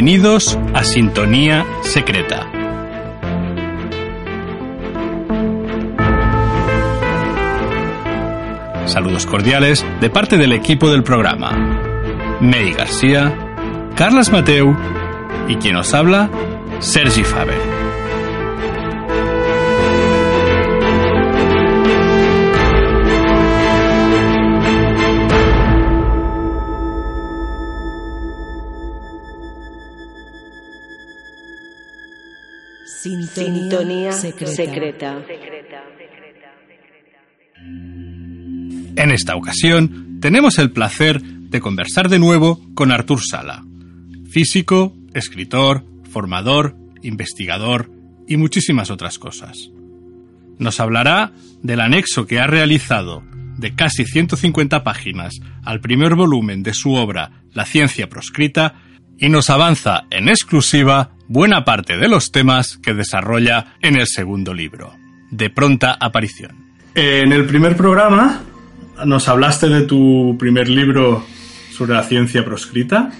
Bienvenidos a Sintonía Secreta. Saludos cordiales de parte del equipo del programa. May García, Carlas Mateu y quien os habla, Sergi Faber. Sintonía, secreta. En esta ocasión tenemos el placer de conversar de nuevo con Artur Sala, físico, escritor, formador, investigador y muchísimas otras cosas. Nos hablará del anexo que ha realizado de casi 150 páginas al primer volumen de su obra La ciencia proscrita y nos avanza en exclusiva buena parte de los temas que desarrolla en el segundo libro, de pronta aparición. En el primer programa nos hablaste de tu primer libro sobre la ciencia proscrita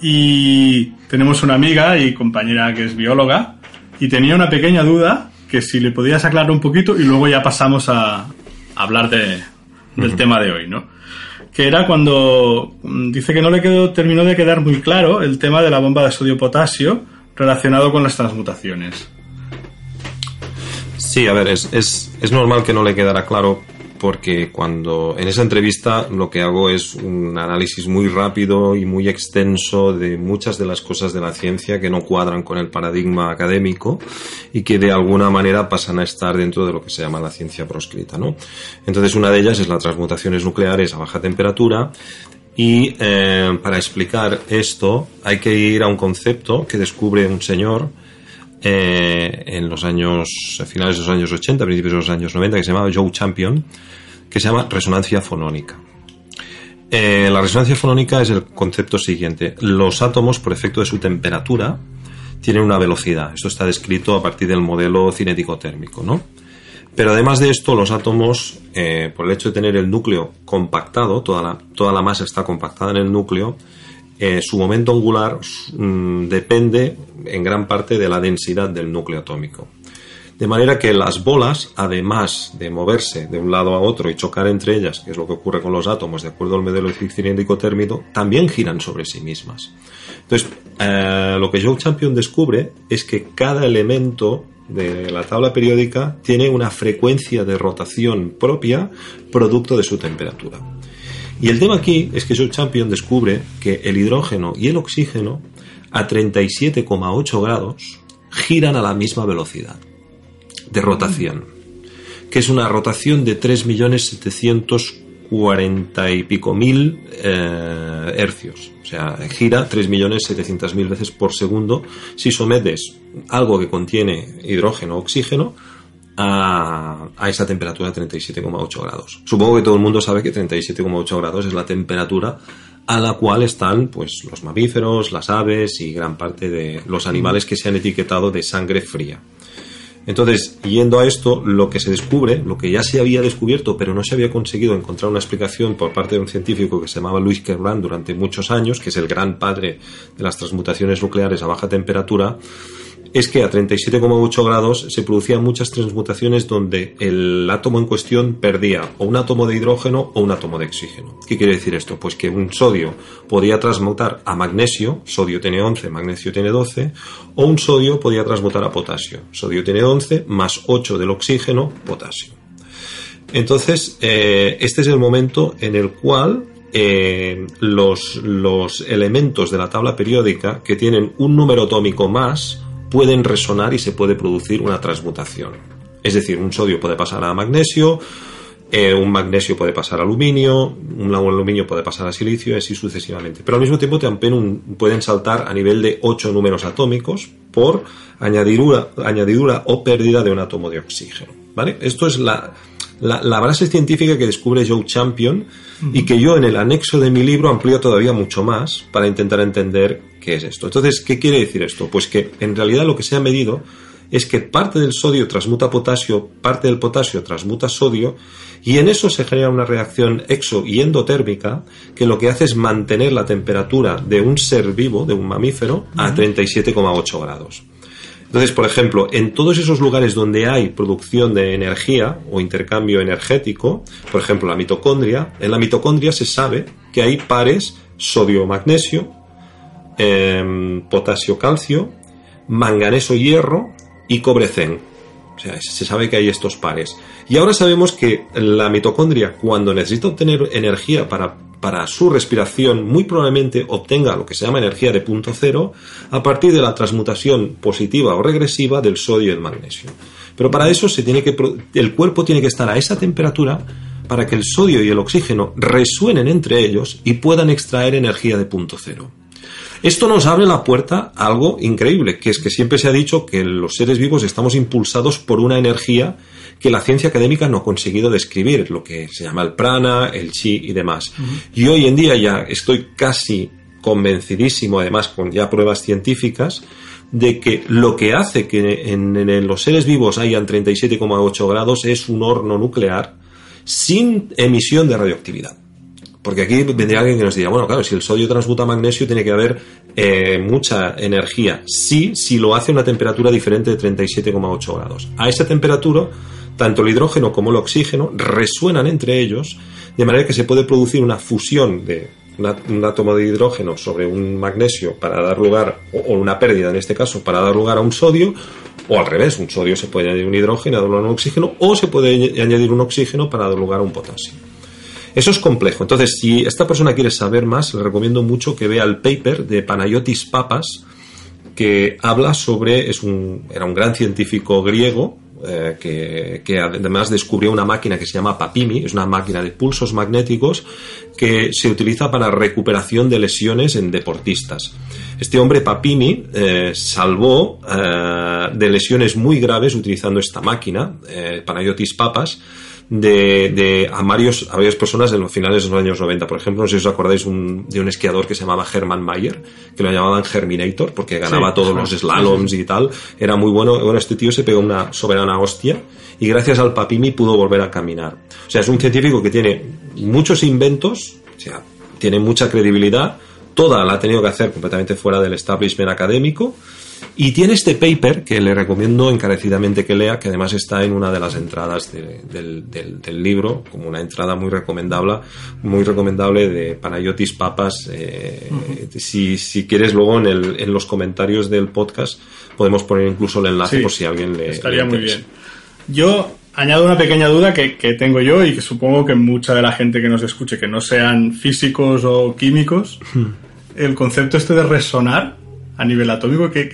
y tenemos una amiga y compañera que es bióloga y tenía una pequeña duda que si le podías aclarar un poquito y luego ya pasamos a hablar de, del tema de hoy, ¿no? Que era cuando mm, dice que no le quedó, terminó de quedar muy claro el tema de la bomba de sodio-potasio relacionado con las transmutaciones. Sí, a ver, es, es, es normal que no le quedara claro porque cuando en esa entrevista lo que hago es un análisis muy rápido y muy extenso de muchas de las cosas de la ciencia que no cuadran con el paradigma académico y que de alguna manera pasan a estar dentro de lo que se llama la ciencia proscrita, ¿no? Entonces una de ellas es las transmutaciones nucleares a baja temperatura y eh, para explicar esto hay que ir a un concepto que descubre un señor eh, en los años, finales de los años 80, principios de los años 90, que se llamaba Joe Champion, que se llama resonancia fonónica. Eh, la resonancia fonónica es el concepto siguiente. Los átomos, por efecto de su temperatura, tienen una velocidad. Esto está descrito a partir del modelo cinético térmico, ¿no? Pero además de esto, los átomos, eh, por el hecho de tener el núcleo compactado, toda la masa está compactada en el núcleo, eh, su momento angular mm, depende en gran parte de la densidad del núcleo atómico. De manera que las bolas, además de moverse de un lado a otro y chocar entre ellas, que es lo que ocurre con los átomos de acuerdo al modelo cilíndrico térmico, también giran sobre sí mismas. Entonces, eh, lo que Joe Champion descubre es que cada elemento de la tabla periódica tiene una frecuencia de rotación propia producto de su temperatura. Y el tema aquí es que Joe Champion descubre que el hidrógeno y el oxígeno a 37,8 grados giran a la misma velocidad de rotación, que es una rotación de 3.740 y pico mil eh, hercios. O sea, gira 3.700.000 veces por segundo si sometes algo que contiene hidrógeno o oxígeno a, esa temperatura de 37,8 grados. Supongo que todo el mundo sabe que 37,8 grados es la temperatura a la cual están pues los mamíferos, las aves y gran parte de los animales que se han etiquetado de sangre fría. Entonces, yendo a esto, lo que se descubre, lo que ya se había descubierto, pero no se había conseguido encontrar una explicación por parte de un científico que se llamaba Louis Kerbrand durante muchos años, que es el gran padre de las transmutaciones nucleares a baja temperatura, es que a 37,8 grados se producían muchas transmutaciones donde el átomo en cuestión perdía o un átomo de hidrógeno o un átomo de oxígeno. ¿Qué quiere decir esto? Pues que un sodio podía transmutar a magnesio, sodio tiene 11, magnesio tiene 12, o un sodio podía transmutar a potasio, sodio tiene 11 más 8 del oxígeno, potasio. Entonces, eh, este es el momento en el cual eh, los, los elementos de la tabla periódica que tienen un número atómico más pueden resonar y se puede producir una transmutación. Es decir, un sodio puede pasar a magnesio, eh, un magnesio puede pasar a aluminio, un aluminio puede pasar a silicio y así sucesivamente. Pero al mismo tiempo también pueden saltar a nivel de 8 números atómicos por añadidura, añadidura o pérdida de un átomo de oxígeno. ¿vale? Esto es la, la, base científica que descubre Joe Champion y que yo en el anexo de mi libro amplío todavía mucho más para intentar entender qué es esto. Entonces, ¿qué quiere decir esto? Pues que en realidad lo que se ha medido es que parte del sodio transmuta potasio, parte del potasio transmuta sodio, y en eso se genera una reacción exo y endotérmica que lo que hace es mantener la temperatura de un ser vivo, de un mamífero, a 37,8 grados. Entonces, por ejemplo, en todos esos lugares donde hay producción de energía o intercambio energético, por ejemplo, la mitocondria, en la mitocondria se sabe que hay pares sodio-magnesio, em, potasio-calcio, manganeso-hierro y cobre-zen. O sea, se sabe que hay estos pares. Y ahora sabemos que la mitocondria, cuando necesita obtener energía para, para su respiración, muy probablemente obtenga lo que se llama energía de punto cero a partir de la transmutación positiva o regresiva del sodio y el magnesio. Pero para eso se tiene que, el cuerpo tiene que estar a esa temperatura para que el sodio y el oxígeno resuenen entre ellos y puedan extraer energía de punto cero. Esto nos abre la puerta a algo increíble, que es que siempre se ha dicho que los seres vivos estamos impulsados por una energía que la ciencia académica no ha conseguido describir, lo que se llama el prana, el chi y demás. Y hoy en día ya estoy casi convencidísimo, además con ya pruebas científicas, de que lo que hace que en, los seres vivos hayan 37,8 grados es un horno nuclear sin emisión de radioactividad. Porque aquí vendría alguien que nos diría, bueno, claro, si el sodio transmuta magnesio tiene que haber eh, mucha energía. Sí, si lo hace a una temperatura diferente de 37,8 grados. A esa temperatura, tanto el hidrógeno como el oxígeno resuenan entre ellos, de manera que se puede producir una fusión de un átomo de hidrógeno sobre un magnesio para dar lugar, o una pérdida en este caso, para dar lugar a un sodio, o al revés, un sodio se puede añadir un hidrógeno, a un oxígeno, o se puede añadir un oxígeno para dar lugar a un potasio. Eso es complejo. Entonces, si esta persona quiere saber más, le recomiendo mucho que vea el paper de Panayotis Papas, que habla sobre, es un, era un gran científico griego, eh, que, además descubrió una máquina que se llama Papimi, es una máquina de pulsos magnéticos que se utiliza para recuperación de lesiones en deportistas. Este hombre Papimi eh, salvó eh, de lesiones muy graves utilizando esta máquina, Panayotis Papas, de, de a, varios, a varias personas en los finales de los años 90. Por ejemplo, no sé si os acordáis de un esquiador que se llamaba Hermann Mayer, que lo llamaban Germinator, porque ganaba todos los slaloms y tal. Era muy bueno. Bueno, este tío se pegó una soberana hostia y gracias al papimi pudo volver a caminar. O sea, es un científico que tiene muchos inventos, o sea, tiene mucha credibilidad, toda la ha tenido que hacer completamente fuera del establishment académico y tiene este paper que le recomiendo encarecidamente que lea, que además está en una de las entradas del, libro, como una entrada muy recomendable, muy recomendable de Panayotis Papas. Eh, si, quieres luego en, los comentarios del podcast podemos poner incluso el enlace por si alguien le... Estaría muy bien. Yo añado una pequeña duda que, tengo yo y que supongo que mucha de la gente que nos escuche, que no sean físicos o químicos, el concepto este de resonar a nivel atómico, ¿qué,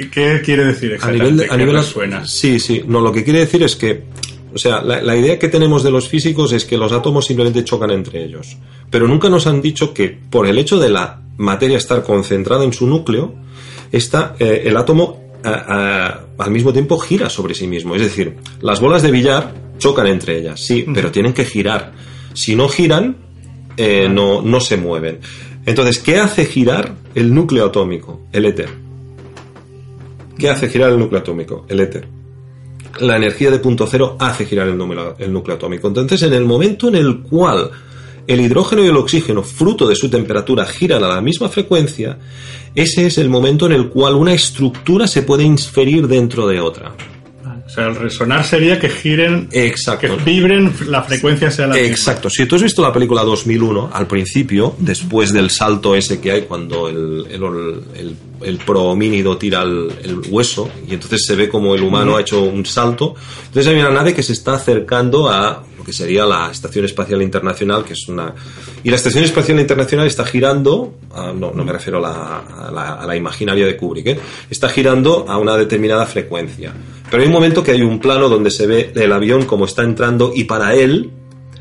quiere decir exactamente? A nivel, a suena? Sí, sí. No, lo que quiere decir es que, o sea, la, idea que tenemos de los físicos es que los átomos simplemente chocan entre ellos. Pero nunca nos han dicho que por el hecho de la materia estar concentrada en su núcleo, está, eh, el átomo al mismo tiempo gira sobre sí mismo. Es decir, las bolas de billar chocan entre ellas, sí, pero tienen que girar. Si no giran, eh, no, no se mueven. Entonces, ¿qué hace girar el núcleo atómico? El éter. ¿Qué hace girar el núcleo atómico? El éter. La energía de punto cero hace girar el núcleo, atómico. Entonces, en el momento en el cual el hidrógeno y el oxígeno, fruto de su temperatura, giran a la misma frecuencia, ese es el momento en el cual una estructura se puede inferir dentro de otra. Sea, el resonar sería que giren, Exacto. que vibren, la frecuencia sea la Exacto. Si tú has visto la película 2001, al principio, después del salto ese que hay cuando el, el, el, promínido tira el, hueso y entonces se ve como el humano ha hecho un salto, entonces hay una nave que se está acercando a lo que sería la Estación Espacial Internacional, que es una... Y la Estación Espacial Internacional está girando, no, no me refiero a la, a la, imaginaria de Kubrick, ¿eh? está girando a una determinada frecuencia. Pero hay un momento que hay un plano donde se ve el avión como está entrando y para él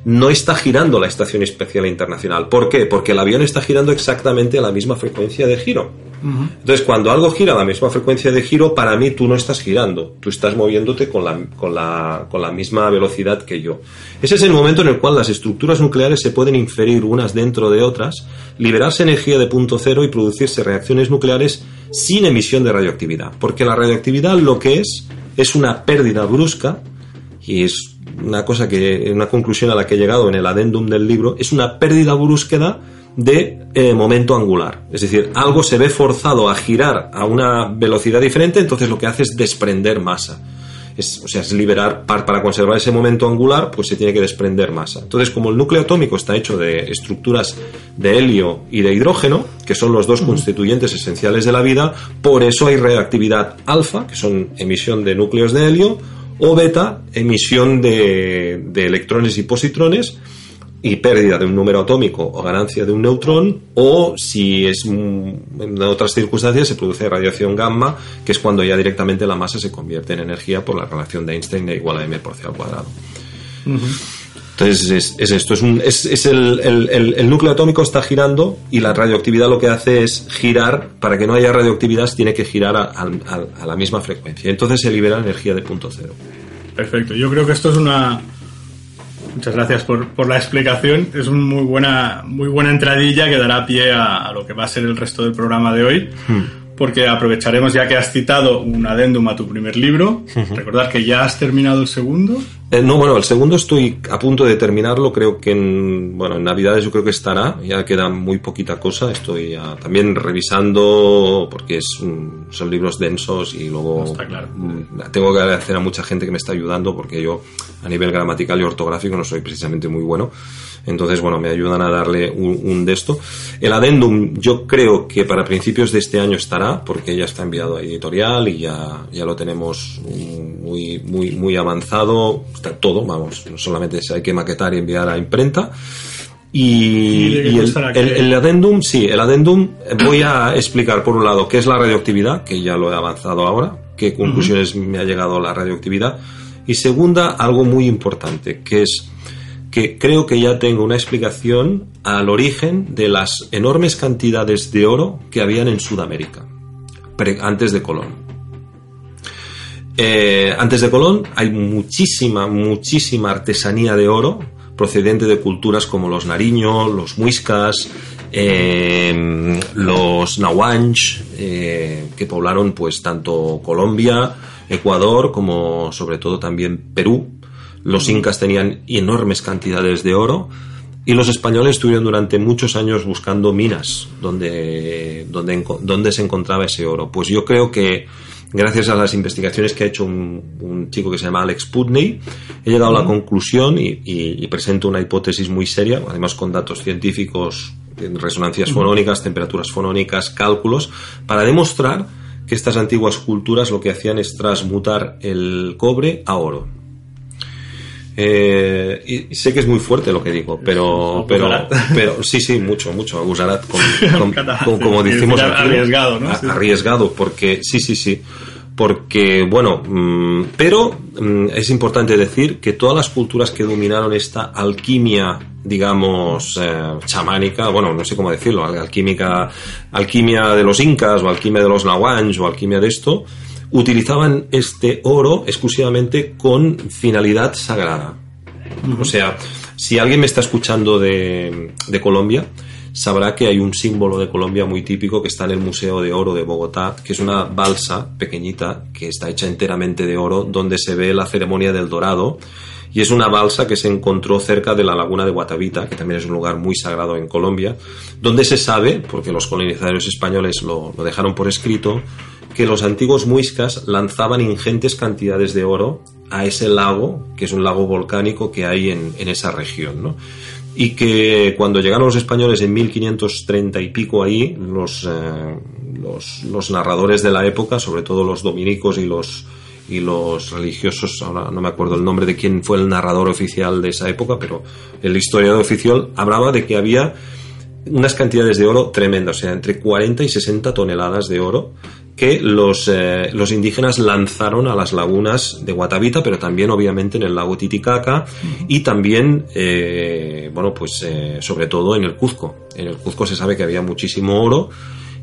no está girando la Estación Espacial Internacional. ¿Por qué? Porque el avión está girando exactamente a la misma frecuencia de giro. Entonces, cuando algo gira a la misma frecuencia de giro, para mí tú no estás girando, tú estás moviéndote con la, con la, con la misma velocidad que yo. Ese es el momento en el cual las estructuras nucleares se pueden inferir unas dentro de otras, liberarse energía de punto cero y producirse reacciones nucleares sin emisión de radioactividad. Porque la radioactividad lo que es es una pérdida brusca y es una cosa que, una conclusión a la que he llegado en el adendum del libro, es una pérdida brusqueda de eh, momento angular. Es decir, algo se ve forzado a girar a una velocidad diferente, entonces lo que hace es desprender masa. Es, o sea, es liberar, para, conservar ese momento angular, pues se tiene que desprender masa. Entonces, como el núcleo atómico está hecho de estructuras de helio y de hidrógeno, que son los dos constituyentes esenciales de la vida, por eso hay reactividad alfa, que son emisión de núcleos de helio, o beta, emisión de, electrones y positrones y pérdida de un número atómico o ganancia de un neutrón, o si es en otras circunstancias se produce radiación gamma, que es cuando ya directamente la masa se convierte en energía por la relación de Einstein de igual a m por c al cuadrado. Entonces es, esto, es, un, es, el, el, núcleo atómico está girando y la radioactividad lo que hace es girar, para que no haya radioactividad tiene que girar a, a la misma frecuencia. Entonces se libera energía de punto cero. Perfecto, yo creo que esto es una... Muchas gracias por, por la explicación. Es una muy buena, muy buena entradilla que dará pie a, lo que va a ser el resto del programa de hoy. Hmm porque aprovecharemos ya que has citado un adendum a tu primer libro. Recordar que ya has terminado el segundo. Eh, no, bueno, el segundo estoy a punto de terminarlo. Creo que en, bueno, en Navidades yo creo que estará. Ya queda muy poquita cosa. Estoy también revisando porque es, son libros densos y luego mm, tengo que agradecer a mucha gente que me está ayudando porque yo a nivel gramatical y ortográfico no soy precisamente muy bueno. Entonces, bueno, me ayudan a darle un, de esto. El adendum yo creo que para principios de este año estará, porque ya está enviado a editorial y ya, ya lo tenemos muy, muy, muy avanzado. Está todo, vamos, solamente hay que maquetar y enviar a imprenta. Y, el, el, adendum, sí, el adendum voy a explicar por un lado qué es la radioactividad, que ya lo he avanzado ahora, qué conclusiones me ha llegado la radioactividad. Y segunda, algo muy importante, que es que creo que ya tengo una explicación al origen de las enormes cantidades de oro que habían en Sudamérica, antes de Colón. Eh, antes de Colón hay muchísima, muchísima artesanía de oro procedente de culturas como los nariños, los muiscas, eh, los nahuanch, eh, que poblaron pues tanto Colombia, Ecuador, como sobre todo también Perú, los incas tenían enormes cantidades de oro y los españoles estuvieron durante muchos años buscando minas donde, donde, donde se encontraba ese oro. Pues yo creo que gracias a las investigaciones que ha hecho un, chico que se llama Alex Putney, he llegado a la conclusión y, presento una hipótesis muy seria, además con datos científicos, resonancias fonónicas, temperaturas fonónicas, cálculos, para demostrar que estas antiguas culturas lo que hacían es transmutar el cobre a oro. Eh, y, sé que es muy fuerte lo que digo, pero, pero, pero sí, sí, mucho, mucho. Gujarat, como decimos arriesgado, ¿no? Arriesgado, porque sí, sí, sí. Porque, bueno, mm, pero mm, es importante decir que todas las culturas que dominaron esta alquimia, digamos, eh, chamánica, bueno, no sé cómo decirlo, alquímica, alquimia de los incas, o alquimia de los nahuanch, o alquimia de esto, utilizaban este oro exclusivamente con finalidad sagrada. O sea, si alguien me está escuchando de, Colombia, sabrá que hay un símbolo de Colombia muy típico que está en el Museo de Oro de Bogotá, que es una balsa pequeñita que está hecha enteramente de oro, donde se ve la ceremonia del dorado y es una balsa que se encontró cerca de la laguna de Guatavita, que también es un lugar muy sagrado en Colombia, donde se sabe, porque los colonizadores españoles lo, dejaron por escrito, que los antiguos muiscas lanzaban ingentes cantidades de oro a ese lago, que es un lago volcánico que hay en, esa región, ¿no? y que cuando llegaron los españoles en 1530 y pico ahí, eh, los, los, narradores de la época, sobre todo los dominicos y los, y los religiosos, ahora no me acuerdo el nombre de quién fue el narrador oficial de esa época, pero el historiador oficial hablaba de que había unas cantidades de oro tremendas, o sea, entre 40 y 60 toneladas de oro que los, eh, los indígenas lanzaron a las lagunas de Guatavita, pero también obviamente en el lago Titicaca y también, eh, bueno, pues eh, sobre todo en el Cuzco. En el Cuzco se sabe que había muchísimo oro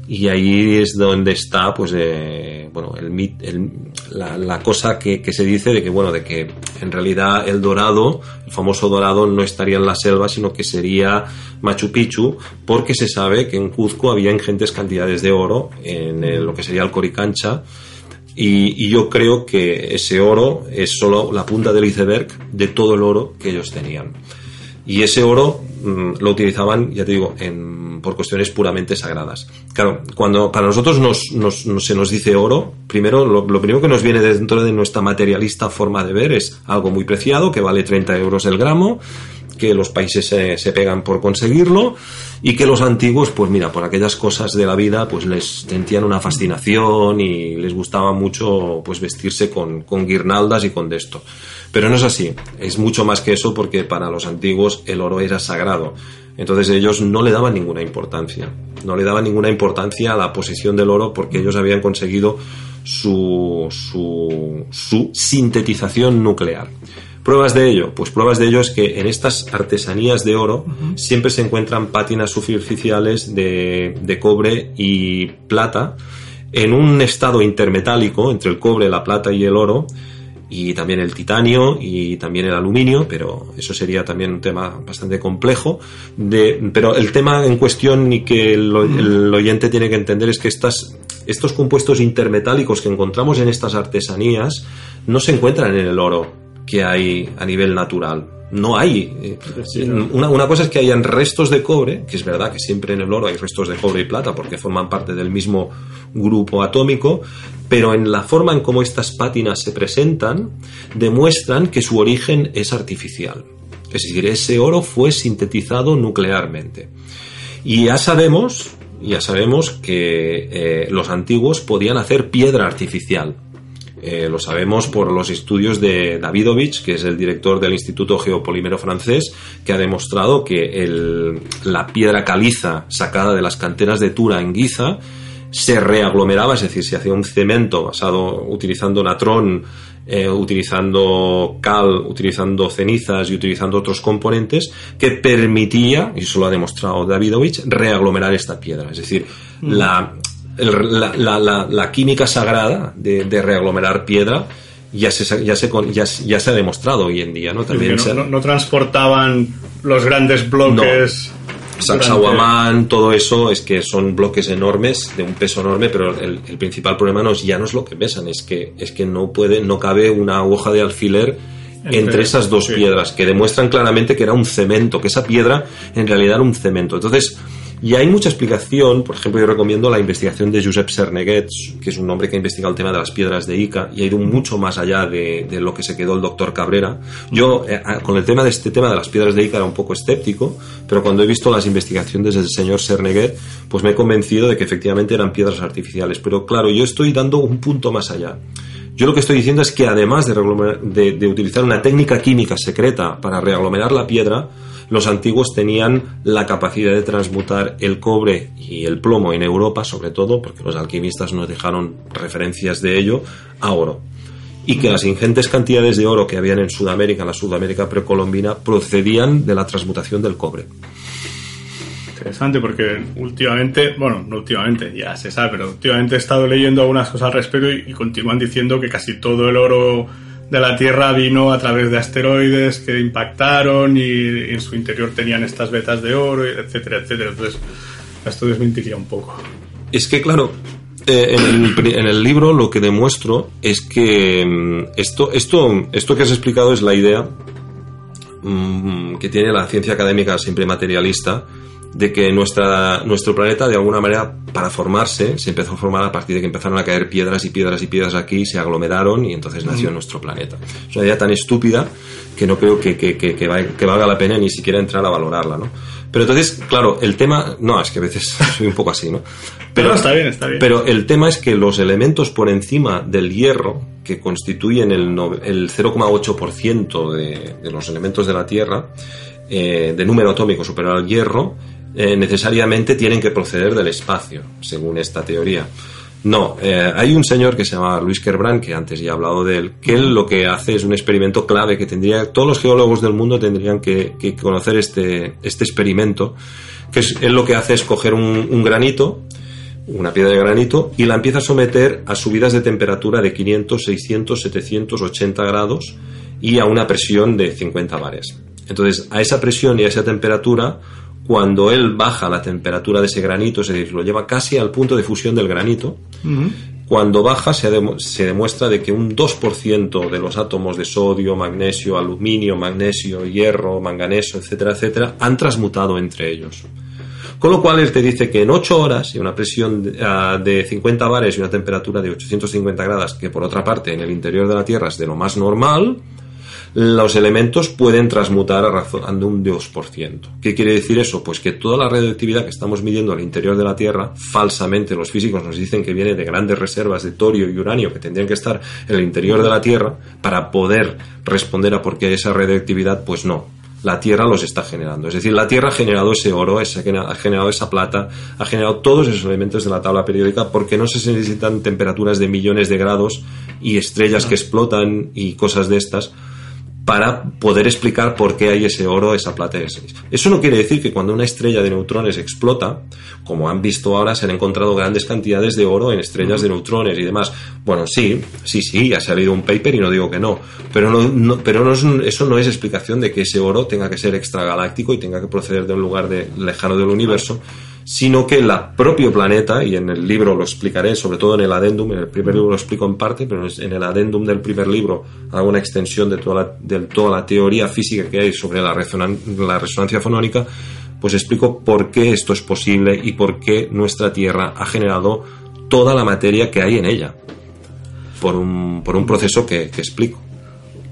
y ahí es donde está pues eh, bueno la, cosa que, se dice de que bueno de que en realidad el dorado el famoso dorado no estaría en la selva sino que sería Machu Picchu porque se sabe que en Cuzco había ingentes cantidades de oro en lo que sería el Coricancha. Y, y, yo creo que ese oro es solo la punta del iceberg de todo el oro que ellos tenían. Y ese oro lo utilizaban ya te digo en por cuestiones puramente sagradas. Claro, cuando para nosotros nos, nos, se nos dice oro, primero lo, lo, primero que nos viene dentro de nuestra materialista forma de ver es algo muy preciado, que vale 30 euros el gramo, que los países se, se, pegan por conseguirlo y que los antiguos, pues mira, por aquellas cosas de la vida, pues les sentían una fascinación y les gustaba mucho pues vestirse con, con guirnaldas y con de esto. Pero no es así, es mucho más que eso porque para los antiguos el oro era sagrado. Entonces ellos no le daban ninguna importancia, no le daban ninguna importancia a la posesión del oro porque ellos habían conseguido su, su, su sintetización nuclear. ¿Pruebas de ello? Pues pruebas de ello es que en estas artesanías de oro uh -huh. siempre se encuentran pátinas superficiales de, de, cobre y plata en un estado intermetálico entre el cobre, la plata y el oro y también el titanio y también el aluminio, pero eso sería también un tema bastante complejo. De, pero el tema en cuestión y que el, el oyente tiene que entender es que estas, estos compuestos intermetálicos que encontramos en estas artesanías no se encuentran en el oro que hay a nivel natural. No hay. Una, una, cosa es que hayan restos de cobre, que es verdad que siempre en el oro hay restos de cobre y plata porque forman parte del mismo grupo atómico, pero en la forma en cómo estas pátinas se presentan demuestran que su origen es artificial. Es decir, ese oro fue sintetizado nuclearmente. Y ya sabemos, ya sabemos que eh, los antiguos podían hacer piedra artificial. Eh, lo sabemos por los estudios de Davidovich, que es el director del Instituto Geopolímero francés, que ha demostrado que el, la piedra caliza sacada de las canteras de Tura en Giza se reaglomeraba, es decir, se hacía un cemento basado utilizando natrón, eh, utilizando cal, utilizando cenizas y utilizando otros componentes que permitía, y eso lo ha demostrado Davidovich, reaglomerar esta piedra. Es decir, mm. la, el, la, la, la, la, química sagrada de, de reaglomerar piedra ya se, ya, se, ya, ya se ha demostrado hoy en día. ¿no? También no, se... no, no transportaban los grandes bloques. No Sacsayhuamán, todo eso es que son bloques enormes, de un peso enorme, pero el, el, principal problema no es, ya no es lo que pesan, es que, es que no puede, no cabe una hoja de alfiler entre, entre esas dos sí. piedras, que demuestran claramente que era un cemento, que esa piedra en realidad era un cemento. Entonces, y hay mucha explicación, por ejemplo, yo recomiendo la investigación de Josep Serneguet, que es un hombre que ha investigado el tema de las piedras de Ica y ha ido mucho más allá de, lo que se quedó el doctor Cabrera. Yo, eh, con el tema de este tema de las piedras de Ica era un poco escéptico, pero cuando he visto las investigaciones del señor Serneguet, pues me he convencido de que efectivamente eran piedras artificiales. Pero claro, yo estoy dando un punto más allá. Yo lo que estoy diciendo es que además de, de, de utilizar una técnica química secreta para reaglomerar la piedra, los antiguos tenían la capacidad de transmutar el cobre y el plomo en Europa, sobre todo, porque los alquimistas nos dejaron referencias de ello, a oro. Y que las ingentes cantidades de oro que habían en Sudamérica, en la Sudamérica precolombina, procedían de la transmutación del cobre. Interesante porque últimamente, bueno, no últimamente, ya se sabe, pero últimamente he estado leyendo algunas cosas al respecto y, y continúan diciendo que casi todo el oro de la Tierra vino a través de asteroides que impactaron y, y en su interior tenían estas vetas de oro, etcétera, etcétera. Entonces, esto desmentiría un poco. Es que, claro, eh, en, el, libro lo que demuestro es que mm, esto, esto, esto que has explicado es la idea mm, que tiene la ciencia académica siempre materialista de que nuestra, nuestro planeta, de alguna manera, para formarse, se empezó a formar a partir de que empezaron a caer piedras y piedras y piedras aquí, se aglomeraron y entonces nació nuestro planeta. Es una idea tan estúpida que no creo que, que, que, que, valga la pena ni siquiera entrar a valorarla, ¿no? Pero entonces, claro, el tema... No, es que a veces soy un poco así, ¿no? Pero, está bien, está bien. Pero el tema es que los elementos por encima del hierro, que constituyen el, el 0,8% de, de los elementos de la Tierra, eh, de número atómico superior al hierro, eh, necesariamente tienen que proceder del espacio, según esta teoría. No, eh, hay un señor que se llama Luis Kerbrand, que antes ya he hablado de él, que él lo que hace es un experimento clave que tendría, todos los geólogos del mundo tendrían que, conocer este, este experimento, que es, él lo que hace es coger un, un granito, una piedra de granito, y la empieza a someter a subidas de temperatura de 500, 600, 780 grados y a una presión de 50 bares. Entonces, a esa presión y a esa temperatura, cuando él baja la temperatura de ese granito, es decir, lo lleva casi al punto de fusión del granito, cuando baja se, se, demuestra de que un 2% de los átomos de sodio, magnesio, aluminio, magnesio, hierro, manganeso, etcétera, etcétera, han transmutado entre ellos. Con lo cual él te dice que en 8 horas y una presión de 50 ah, bares y una temperatura de 850 grados, que por otra parte en el interior de la Tierra es de lo más normal, los elementos pueden transmutar a razón de un 2%. ¿Qué quiere decir eso? Pues que toda la radioactividad que estamos midiendo al interior de la Tierra, falsamente los físicos nos dicen que viene de grandes reservas de torio y uranio que tendrían que estar en el interior de la Tierra para poder responder a por qué esa radioactividad, pues no. La Tierra los está generando. Es decir, la Tierra ha generado ese oro, ha generado esa plata, ha generado todos esos elementos de la tabla periódica porque no se necesitan temperaturas de millones de grados y estrellas que explotan y cosas de estas para poder explicar por qué hay ese oro, esa plata y ese Eso no quiere decir que cuando una estrella de neutrones explota, como han visto ahora, se han encontrado grandes cantidades de oro en estrellas de neutrones y demás. Bueno, sí, sí, sí, ha salido un paper y no digo que no, pero, no, pero no eso no es explicación de que ese oro tenga que ser extragaláctico y tenga que proceder de un lugar de, lejano del universo, sino que el propio planeta, y en el libro lo explicaré, sobre todo en el adendum, en el primer libro lo explico en parte, pero en el adendum del primer libro hago una extensión de toda la, de toda la teoría física que hay sobre la, la resonancia fonónica, pues explico por qué esto es posible y por qué nuestra Tierra ha generado toda la materia que hay en ella, por un, por un proceso que, que explico.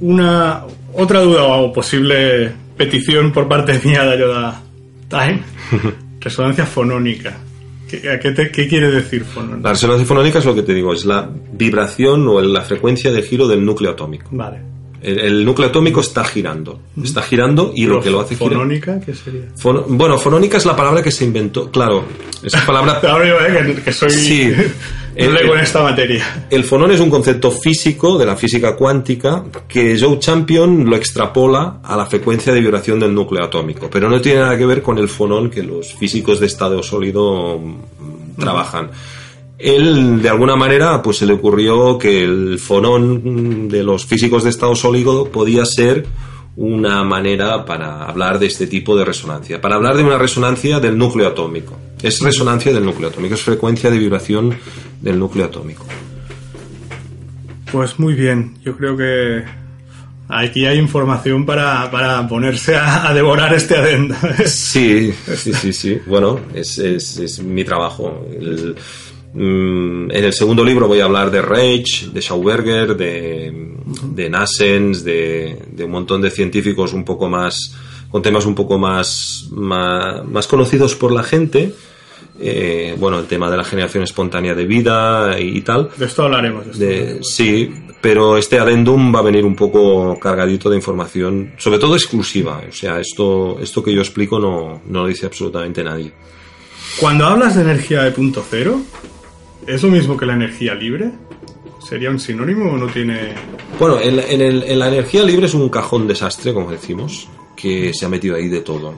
Una otra duda o posible petición por parte mía de ayuda Time Resonancia fonónica. ¿Qué, quiere decir fonónica? La resonancia fonónica es lo que te digo, es la vibración o la frecuencia de giro del núcleo atómico. Vale. El, núcleo atómico está girando. Está girando y lo que lo hace girar. ¿Fonónica? ¿Qué sería? bueno, fonónica es la palabra que se inventó. Claro, esa palabra. Ahora yo, eh, que, soy. Sí. El, en esta materia. El fonón es un concepto físico de la física cuántica que Joe Champion lo extrapola a la frecuencia de vibración del núcleo atómico, pero no tiene nada que ver con el fonón que los físicos de estado sólido mm, trabajan. Él, de alguna manera, pues se le ocurrió que el fonón de los físicos de estado sólido podía ser una manera para hablar de este tipo de resonancia, para hablar de una resonancia del núcleo atómico. Es resonancia del núcleo atómico, es frecuencia de vibración del núcleo atómico. Pues muy bien, yo creo que aquí hay información para, para ponerse a, devorar este adenda. Sí, sí, sí, sí. Bueno, es, es, es mi trabajo. El, Mm, en el segundo libro voy a hablar de Reich, de Schauberger, de, de Nassens, de, un montón de científicos un poco más, con temas un poco más, más, conocidos por la gente. Eh, bueno, el tema de la generación espontánea de vida y, tal. De esto hablaremos. De, sí, pero este adendum va a venir un poco cargadito de información, sobre todo exclusiva. O sea, esto, esto que yo explico no, no lo dice absolutamente nadie. Cuando hablas de energía de punto cero, ¿Es lo mismo que la energía libre? ¿Sería un sinónimo o no tiene...? Bueno, en, la energía libre es un cajón desastre, como decimos, que se ha metido ahí de todo.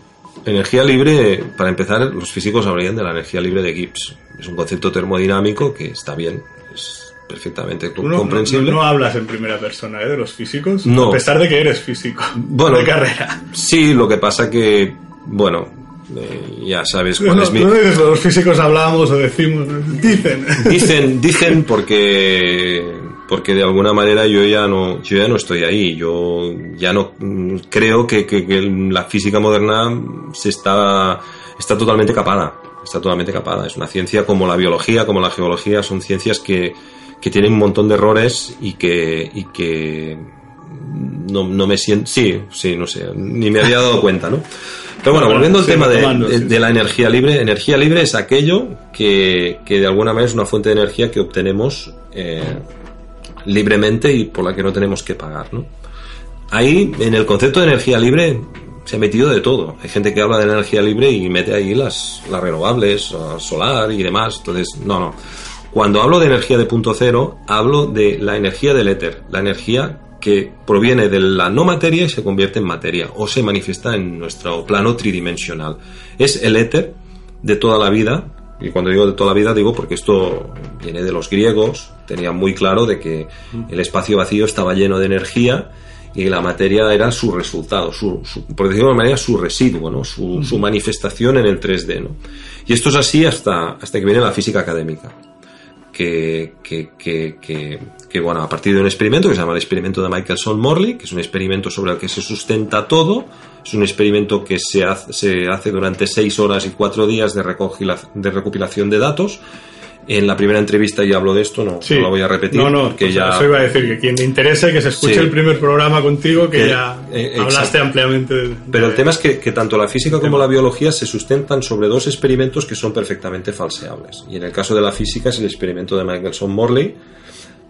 Energía libre, para empezar, los físicos hablarían de la energía libre de Gibbs. Es un concepto termodinámico que está bien, es perfectamente comprensible. No, hablas en primera persona ¿eh? de los físicos, no. a pesar de que eres físico bueno, de carrera. Sí, lo que pasa que, bueno, eh, ya sabes cuál es mi... los físicos hablamos o decimos, dicen. Dicen, dicen porque porque de alguna manera yo ya no, yo ya no estoy ahí, yo ya no creo que, que, que la física moderna se está, está totalmente capada, está totalmente capada. Es una ciencia como la biología, como la geología, son ciencias que, que tienen un montón de errores y que, y que no, no me siento, sí, sí, no sé, ni me había dado cuenta, ¿no? Pero bueno, volviendo al tema de, de la energía libre, energía libre es aquello que, que de alguna manera es una fuente de energía que obtenemos eh, libremente y por la que no tenemos que pagar, ¿no? Ahí, en el concepto de energía libre, se ha metido de todo. Hay gente que habla de energía libre y mete ahí las, las renovables, solar y demás. Entonces, no, no. Cuando hablo de energía de punto cero, hablo de la energía del éter, la energía que proviene de la no materia y se convierte en materia o se manifiesta en nuestro plano tridimensional. Es el éter de toda la vida, y cuando digo de toda la vida digo porque esto viene de los griegos, tenían muy claro de que el espacio vacío estaba lleno de energía y la materia era su resultado, su, su- por decirlo de una manera, su residuo, ¿no? su, su manifestación en el 3D. ¿no? Y esto es así hasta, hasta que viene la física académica que, que, que, que, que, bueno, a partir de un experimento que se llama el experimento de Michelson-Morley, que es un experimento sobre el que se sustenta todo, es un experimento que se hace, se hace durante seis horas y cuatro días de, recogila- de recopilación de datos. En la primera entrevista ya hablo de esto, no, Sí. no lo voy a repetir. No, no, pues ya... eso iba a decir, que quien le interese que se escuche Sí. el primer programa contigo, que Que- ya eh, hablaste ampliamente. de- Pero el de- tema es que, que tanto la física como la biología se sustentan sobre dos experimentos que son perfectamente falseables. Y en el caso de la física es el experimento de Michelson-Morley,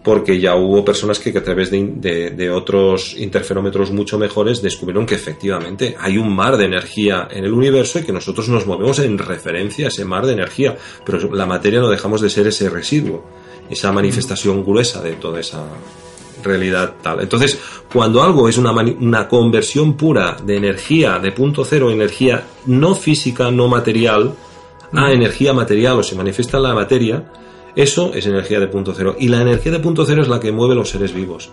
porque ya hubo personas que, que a través de, de- de otros interferómetros mucho mejores descubrieron que efectivamente hay un mar de energía en el universo y que nosotros nos movemos en referencia a ese mar de energía. Pero la materia no dejamos de ser ese residuo, esa manifestación gruesa de toda esa realidad tal. Entonces, cuando algo es una, una conversión pura de energía de punto cero, energía no física, no material, a energía material o se manifiesta en la materia, eso es energía de punto cero. Y la energía de punto cero es la que mueve los seres vivos.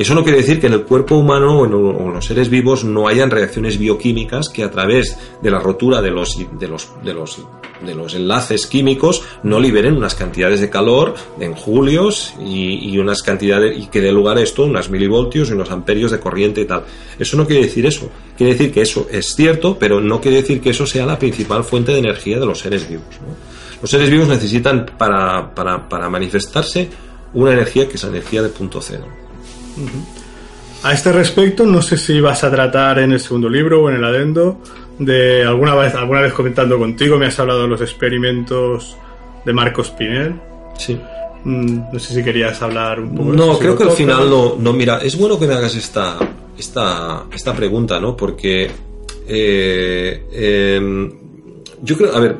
Eso no quiere decir que en el cuerpo humano o en, los seres vivos no hayan reacciones bioquímicas que a través de la rotura de los, de los, de los, de los enlaces químicos no liberen unas cantidades de calor en julios y, unas cantidades y que dé lugar a esto unas milivoltios y unos amperios de corriente y tal. Eso no quiere decir eso. Quiere decir que eso es cierto, pero no quiere decir que eso sea la principal fuente de energía de los seres vivos. Los seres vivos necesitan para, para, para manifestarse una energía que es la energía de punto cero. A este respecto, no sé si vas a tratar en el segundo libro o en el adendo de alguna vez, alguna vez comentando contigo, me has hablado de los experimentos de Marcos Pinel. Sí. Mm, No sé si querías hablar un poco de No, creo que al final no, no, mira, es bueno que me hagas esta, esta, esta pregunta, ¿no? Porque eh, em, yo creo, a ver,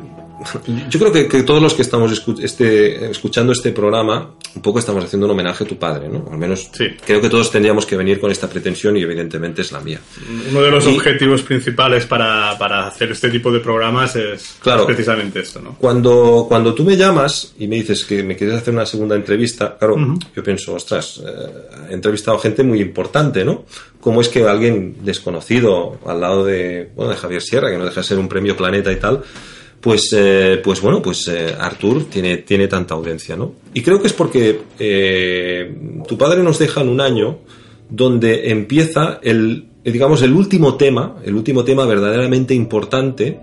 yo creo que, que todos los que estamos escu- este, escuchando este programa, un poco estamos haciendo un homenaje a tu padre, ¿no? Al menos Sí. creo que todos tendríamos que venir con esta pretensión y evidentemente es la mía. Uno de los Y- objetivos principales para, para hacer este tipo de programas es Claro. precisamente esto, ¿no? Cuando, cuando tú me llamas y me dices que me quieres hacer una segunda entrevista, claro, yo pienso, ostras, eh, he entrevistado gente muy importante, ¿no? ¿Cómo es que alguien desconocido al lado de, bueno, de Javier Sierra, que no deja de ser un premio Planeta y tal, pues, eh, pues bueno, pues eh, Artur tiene, tiene tanta audiencia, ¿no? Y creo que es porque eh, tu padre nos deja en un año donde empieza el, digamos, el último tema, el último tema verdaderamente importante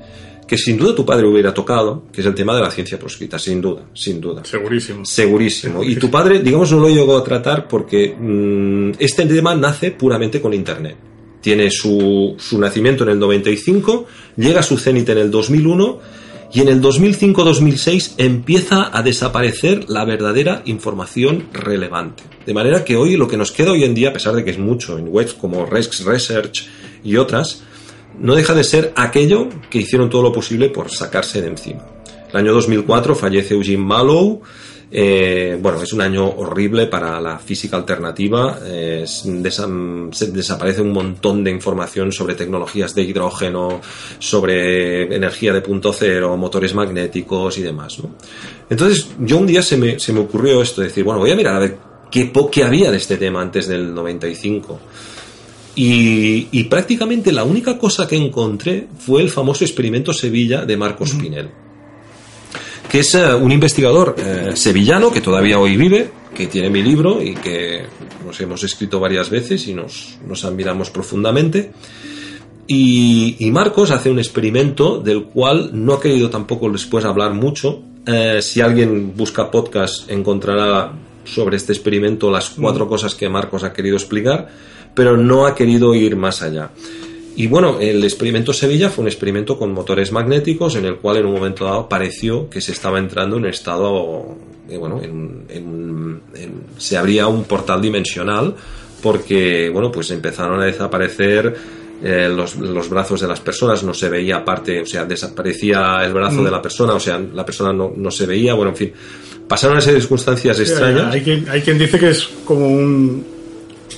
que sin duda tu padre hubiera tocado, que es el tema de la ciencia proscrita, sin duda, sin duda. Segurísimo. Segurísimo. Y tu padre, digamos, no lo llegó a tratar porque mm, este tema nace puramente con Internet. Tiene su, su nacimiento en el 95, llega a su cenit en el 2001 y en el 2005-2006 empieza a desaparecer la verdadera información relevante. De manera que hoy lo que nos queda hoy en día, a pesar de que es mucho en webs como Rex Research y otras, no deja de ser aquello que hicieron todo lo posible por sacarse de encima. El año 2004 fallece Eugene Mallow. Eh, bueno, es un año horrible para la física alternativa. eh, es- desa- se desaparece un montón de información sobre tecnologías de hidrógeno, sobre energía de punto cero, motores magnéticos y demás. ¿no? Entonces, yo un día se me, se me ocurrió esto, decir, bueno, voy a mirar a ver qué, qué había de este tema antes del 95. Y, y prácticamente la única cosa que encontré fue el famoso experimento Sevilla de Marcos Pinel. Que es eh, un investigador eh, sevillano que todavía hoy vive, que tiene mi libro y que nos hemos escrito varias veces y nos, nos admiramos profundamente. Y, Marcos hace un experimento del cual no ha querido tampoco después hablar mucho. Eh, si alguien busca podcast encontrará sobre este experimento las cuatro mm. cosas que Marcos ha querido explicar, pero no ha querido ir más allá. Y bueno, el experimento Sevilla fue un experimento con motores magnéticos en el cual en un momento dado pareció que se estaba entrando en un estado, eh, bueno, se abría un portal dimensional porque, bueno, pues empezaron a desaparecer eh, los, brazos de las personas, no se veía parte, o sea, desaparecía el brazo de mm. la persona, o sea, la persona no, no se veía, bueno, en fin, pasaron a ser circunstancias extrañas. Hay quien, hay quien dice que es como un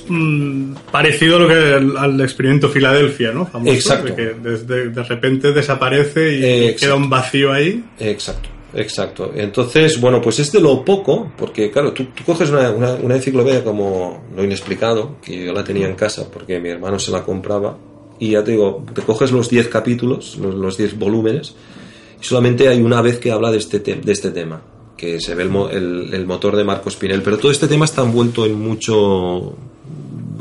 Mm, parecido a lo que al, experimento Filadelfia, ¿no? Exacto. que de repente desaparece y queda un vacío ahí. Exacto. Exacto. Entonces, bueno, pues es de lo poco, porque claro, tú, coges una, una, enciclopedia como Lo Inexplicado, que yo la tenía en casa porque mi hermano se la compraba, y ya te digo, te coges los 10 capítulos, los 10 volúmenes, y solamente hay una vez que habla de este, de este tema, que se ve el, el, motor de Marcos Pinel, pero todo este tema está envuelto en mucho,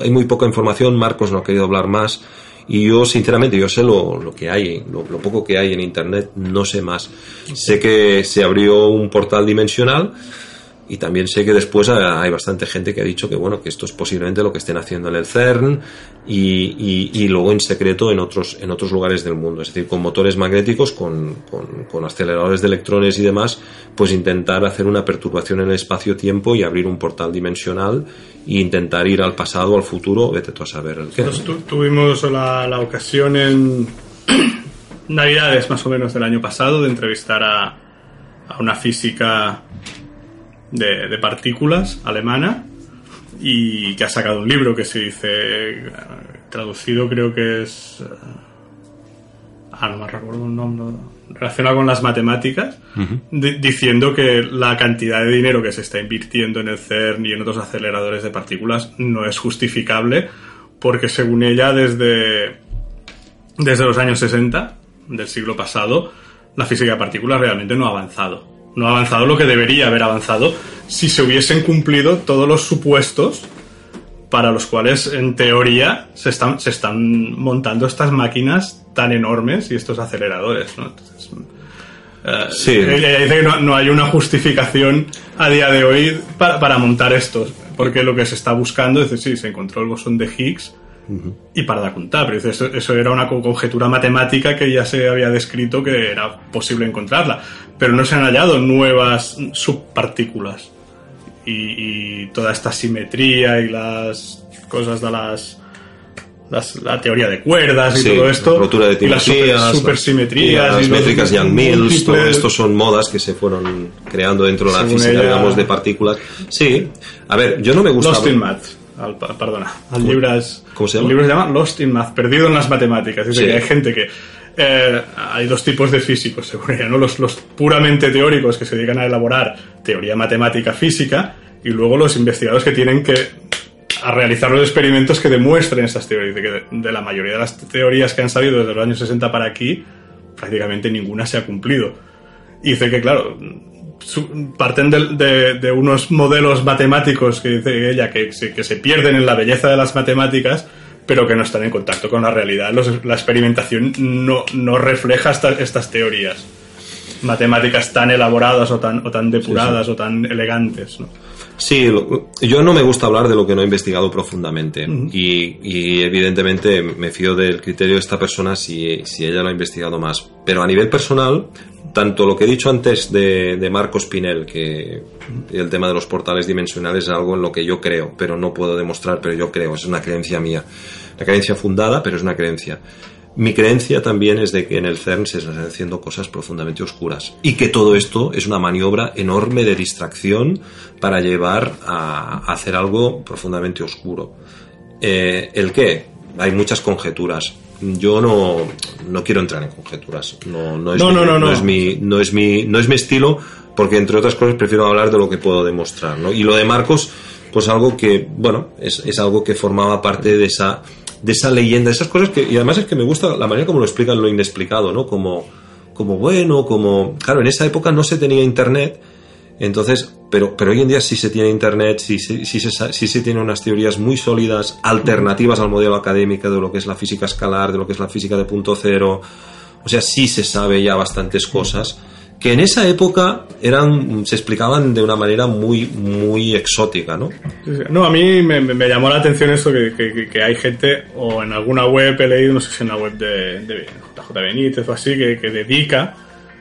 hay muy poca información, Marcos no ha querido hablar más. Y yo, sinceramente, yo sé lo, lo que hay, lo, poco que hay en Internet, no sé más. Sé que se abrió un portal dimensional y también sé que después hay bastante gente que ha dicho que bueno que esto es posiblemente lo que estén haciendo en el CERN y, y, luego en secreto en otros en otros lugares del mundo. Es decir con motores magnéticos con, con, aceleradores de electrones y demás pues intentar hacer una perturbación en el espacio-tiempo y abrir un portal dimensional e intentar ir al pasado al futuro vete tú a saber el qué tuvimos la, la ocasión en navidades más o menos del año pasado de entrevistar a, a una física de, partículas alemana y que ha sacado un libro que se dice, traducido creo que es... Ah, no me recuerdo un nombre relacionado con las matemáticas, diciendo que la cantidad de dinero que se está invirtiendo en el CERN y en otros aceleradores de partículas no es justificable, porque según ella, desde, desde los años 60 del siglo pasado, la física de partículas realmente no ha avanzado no ha avanzado lo que debería haber avanzado si se hubiesen cumplido todos los supuestos para los cuales en teoría se están, se están montando estas máquinas tan enormes y estos aceleradores. ¿no? Eh, sí. Ella dice que no, hay una justificación a día de hoy para, montar estos, porque lo que se está buscando es decir, sí, se encontró el bosón de Higgs, y para la contar. Pero eso, eso, era una conjetura matemática que ya se había descrito que era posible encontrarla. Pero no se han hallado nuevas subpartículas. Y, toda esta simetría y las cosas de las. la teoría de cuerdas y todo esto. Rotura de y las supersimetrías. las métricas Young-Mills, todo esto son modas que se fueron creando dentro de la física, digamos, de partículas. Sí, a ver, yo no me gusta. Lost in Math perdona, el libro es, ¿Cómo se llama? El libro se llama Lost in Math, Perdido en las Matemáticas. Es decir, hay gente que... Eh, hay dos tipos de físicos, según ella, ¿no? Los, los puramente teóricos que se dedican a elaborar teoría matemática física y luego los investigadores que tienen que a realizar los experimentos que demuestren estas teorías. De que de la mayoría de las teorías que han salido desde los años 60 para aquí, prácticamente ninguna se ha cumplido. Y dice que, claro, parten de, unos modelos matemáticos que dice ella que, que, se pierden en la belleza de las matemáticas, pero que no están en contacto con la realidad. la experimentación no, no refleja estas teorías matemáticas tan elaboradas o tan, o tan depuradas o tan elegantes. Sí, yo no me gusta hablar de lo que no he investigado profundamente y, evidentemente me fío del criterio de esta persona si, si ella lo ha investigado más. Pero a nivel personal, tanto lo que he dicho antes de, de Marcos Pinel, que el tema de los portales dimensionales es algo en lo que yo creo, pero no puedo demostrar, pero yo creo, es una creencia mía. Una creencia fundada, pero es una creencia. Mi creencia también es de que en el CERN se están haciendo cosas profundamente oscuras y que todo esto es una maniobra enorme de distracción para llevar a hacer algo profundamente oscuro. Eh, ¿El qué? Hay muchas conjeturas yo no, no quiero entrar en conjeturas. No, no, es, mi, no, es mi, no es mi, no es mi estilo, porque entre otras cosas prefiero hablar de lo que puedo demostrar, ¿no? Y lo de Marcos, pues algo que, bueno, es, es algo que formaba parte de esa, de esa leyenda, esas cosas que, y además es que me gusta la manera como lo explican lo inexplicado, ¿no? Como, como bueno, como... Claro, en esa época no se tenía internet, entonces, pero, pero hoy en día sí se tiene internet, sí, sí, sí, se, sí se tiene unas teorías muy sólidas, alternativas al modelo académico de lo que es la física escalar, de lo que es la física de punto cero. O sea, sí se sabe ya bastantes cosas que en esa época eran se explicaban de una manera muy muy exótica, ¿no? No, a mí me, me llamó la atención esto que, que, hay gente, o en alguna web he leído, no sé si en la web de, de JJ Benítez o así, que, que dedica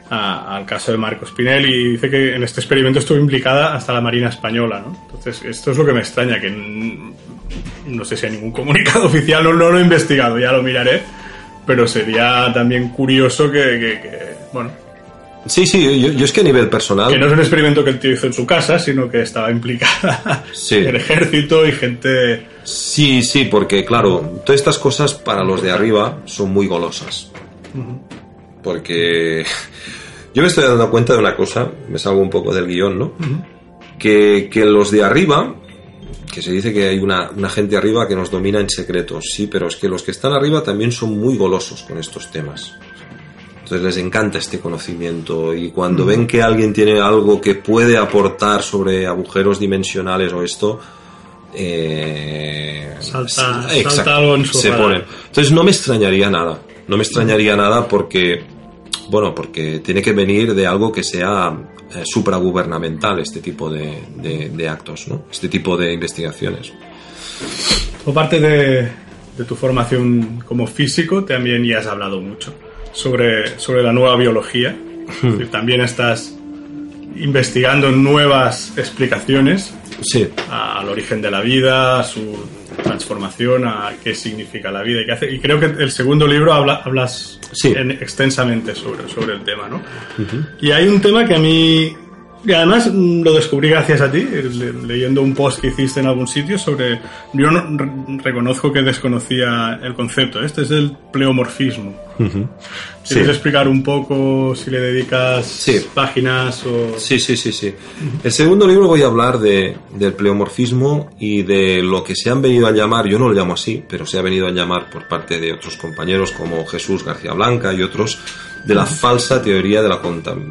al caso de Marco Spinelli y dice que en este experimento estuvo implicada hasta la Marina Española, ¿no? Entonces, esto es lo que me extraña, que no sé si hay ningún comunicado oficial, no, lo he investigado, ya lo miraré, pero sería también curioso que, que bueno, Sí, sí, yo, es que a nivel personal. Que no es un experimento que el tío hizo en su casa, sino que estaba implicada el ejército y gente. Sí, sí, porque claro, todas estas cosas para los de arriba son muy golosas. Porque yo me estoy dando cuenta de una cosa, me salgo un poco del guion, ¿no? que, que, los de arriba, que se dice que hay una, una gente arriba que nos domina en secretos, sí, pero es que los que están arriba también son muy golosos con estos temas. Entonces les encanta este conocimiento y cuando ven que alguien tiene algo que puede aportar sobre agujeros dimensionales o esto, eh, salta, algo en su se ponen. Entonces no me extrañaría nada, no me extrañaría nada porque, bueno, porque tiene que venir de algo que sea eh, supragubernamental este tipo de, de, actos, ¿no? Este tipo de investigaciones. Por parte de, de tu formación como físico, también ya has hablado mucho sobre, sobre la nueva biología. también estás investigando nuevas explicaciones sí. al origen de la vida, a su transformación, a qué significa la vida y qué hace. Y creo que el segundo libro habla, hablas extensamente sobre, sobre el tema, ¿no? Y hay un tema que a mí y además mm, lo descubrí gracias a ti, leyendo un post que hiciste en algún sitio sobre... Yo reconozco que desconocía el concepto, este es el pleomorfismo. ¿Quieres explicar un poco si le dedicas páginas o...? Sí, sí, sí, sí. El segundo libro voy a hablar de, del pleomorfismo y de lo que se han venido a llamar, yo no lo llamo así, pero se ha venido a llamar por parte de otros compañeros como Jesús García Blanca y otros, de la falsa teoría de la,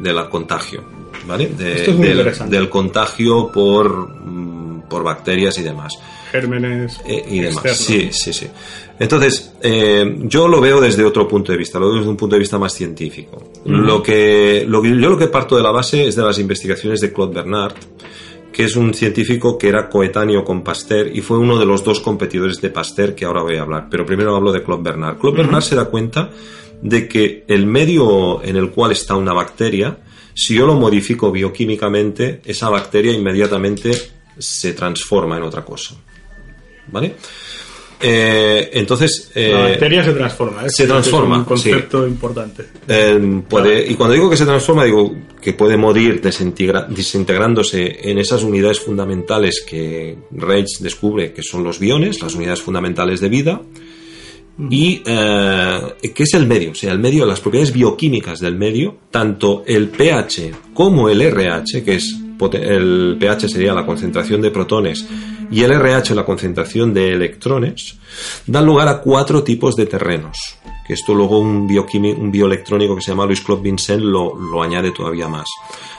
de la contagio. ¿vale? del, contagio por, mm, por bacterias y demás. Gérmenes eh, y demás. Sí, sí, sí. Entonces, eh, yo lo veo desde otro punto de vista, lo veo desde un punto de vista más científico. lo, que, lo que, yo lo que parto de la base es de las investigaciones de Claude Bernard, que es un científico que era coetáneo con Pasteur y fue uno de los dos competidores de Pasteur que ahora voy a hablar. Pero primero hablo de Claude Bernard. Claude Bernard se da cuenta de que el medio en el cual está una bacteria si yo lo modifico bioquímicamente, esa bacteria inmediatamente se transforma en otra cosa. ¿Vale? Eh, entonces. Eh, la bacteria se transforma, ¿eh? Se transforma. Es un concepto importante. puede, Y cuando digo que se transforma, digo que puede morir desintegrándose en esas unidades fundamentales que Reich descubre que son los biones, las unidades fundamentales de vida y eh, qué es el medio, o sea, el medio, las propiedades bioquímicas del medio, tanto el pH como el RH, que es el pH sería la concentración de protones y el RH la concentración de electrones, dan lugar a cuatro tipos de terrenos. Que esto luego un, un bioelectrónico que se llama Louis Claude Vincent lo, lo añade todavía más.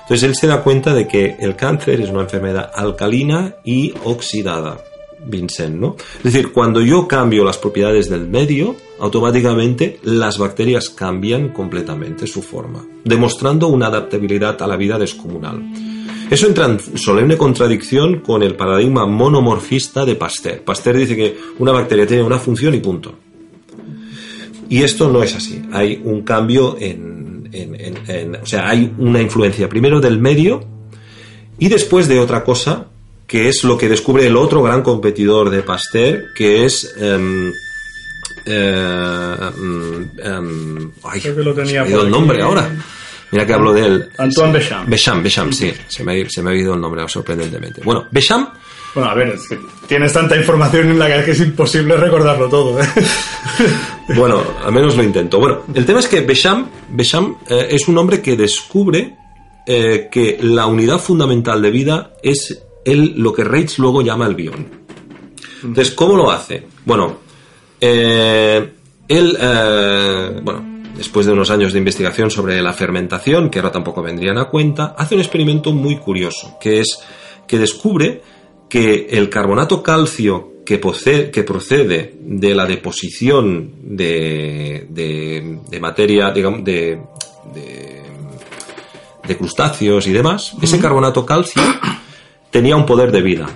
Entonces él se da cuenta de que el cáncer es una enfermedad alcalina y oxidada. Vincent, ¿no? Es decir, cuando yo cambio las propiedades del medio, automáticamente las bacterias cambian completamente su forma, demostrando una adaptabilidad a la vida descomunal. Eso entra en solemne contradicción con el paradigma monomorfista de Pasteur. Pasteur dice que una bacteria tiene una función y punto. Y esto no es así. Hay un cambio en, en o sea, hay una influencia primero del medio y después de otra cosa que es lo que descubre el otro gran competidor de Pasteur, que es... Um, ay, Creo que lo tenía el nombre ahora. Mira que hablo de él. Antoine Becham. Becham, Becham, sí. Se me, se me ha ido el nombre sorprendentemente. Bueno, Becham... Bueno, a ver, es que tienes tanta información en la que es imposible recordarlo todo. ¿eh? bueno, al menos lo intento. Bueno, el tema es que Becham, Becham eh, es un hombre que descubre eh, que la unidad fundamental de vida es él lo que Reitz luego llama el bión. Entonces, ¿cómo lo hace? Bueno, eh, él, bueno, después de unos años de investigación sobre la fermentación, que ahora tampoco vendrían a cuenta, hace un experimento muy curioso, que es que descubre que el carbonato calcio que, procede de la deposición de, de, materia, digamos, de, de, crustáceos y demás, ese carbonato calcio tenía un poder de vida.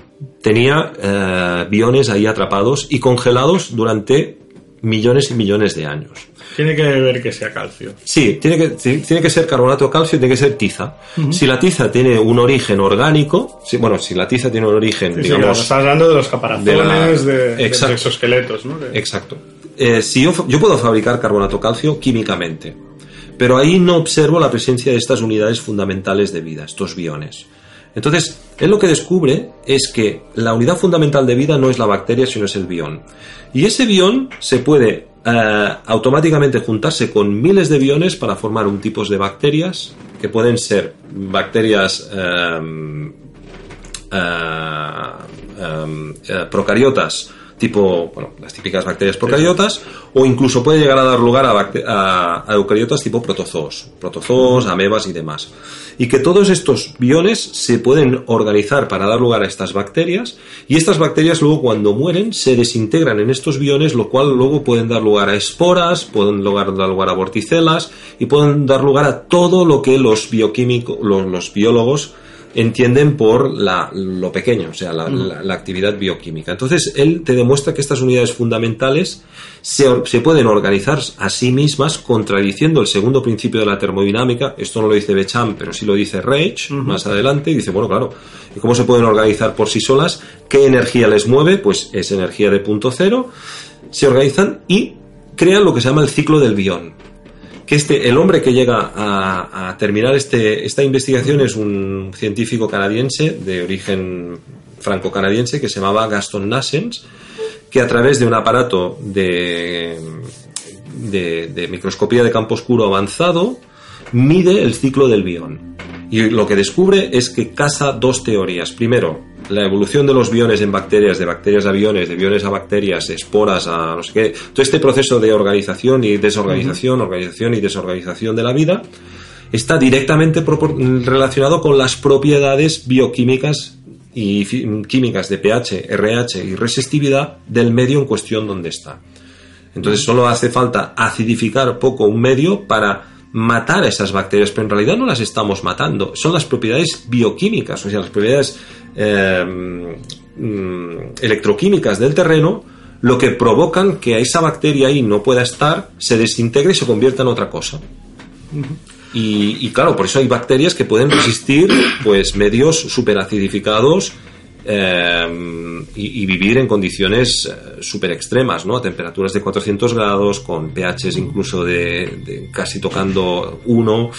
Tenía eh, biones ahí atrapados y congelados durante millones y millones de años. Tiene que ver que sea calcio. Sí, tiene que, tiene que ser carbonato de calcio, tiene que ser tiza. Si la tiza tiene un origen orgánico, bueno, si la tiza tiene un origen, digamos... estás hablando de los caparazones, de, de, exoesqueletos, ¿no? Exacto. Eh, si yo, yo puedo fabricar carbonato calcio químicamente, pero ahí no observo la presencia de estas unidades fundamentales de vida, estos biones. Entonces, él lo que descubre es que la unidad fundamental de vida no es la bacteria, sino es el bión. Y ese bión se puede eh, automáticamente juntarse con miles de biones para formar un tipo de bacterias que pueden ser bacterias em, eh, em, eh, procariotas tipo, bueno, las típicas bacterias procariotas, o incluso puede llegar a dar lugar a, eucariotas tipo protozoos, protozoos, amebas y demás. Y que todos estos biones se pueden organizar para dar lugar a estas bacterias, y estas bacterias luego cuando mueren se desintegran en estos biones, lo cual luego pueden dar lugar a esporas, pueden dar lugar a vorticelas, y pueden dar lugar a todo lo que los bioquímicos, los biólogos entienden por la, lo pequeño, o sea, la, actividad bioquímica. Entonces, él te demuestra que estas unidades fundamentales se, se, pueden organizar a sí mismas contradiciendo el segundo principio de la termodinámica. Esto no lo dice Becham, pero sí lo dice Reich más adelante. Y dice, bueno, claro, ¿y cómo se pueden organizar por sí solas? ¿Qué energía les mueve? Pues es energía de punto cero. Se organizan y crean lo que se llama el ciclo del bión que este, el hombre que llega a, terminar este, esta investigación es un científico canadiense de origen franco-canadiense que se llamaba Gaston Nassens, que a través de un aparato de, de, de microscopía de campo oscuro avanzado mide el ciclo del bión. Y lo que descubre es que casa dos teorías. Primero, la evolución de los biones en bacterias, de bacterias a biones, de biones a bacterias, esporas a no sé qué, todo este proceso de organización y desorganización, organización y desorganización de la vida, está directamente relacionado con las propiedades bioquímicas y químicas de pH, RH y resistividad del medio en cuestión donde está. Entonces solo hace falta acidificar poco un medio para matar a esas bacterias, pero en realidad no las estamos matando, son las propiedades bioquímicas, o sea, las propiedades eh, mm, electroquímicas del terreno, lo que provocan que esa bacteria ahí no pueda estar, se desintegre y se convierta en otra cosa. y, claro, por eso hay bacterias que pueden resistir pues medios superacidificados eh, y, vivir en condiciones eh, súper extremas, ¿no? A temperaturas de 400 grados, con pHs incluso de, casi tocando 1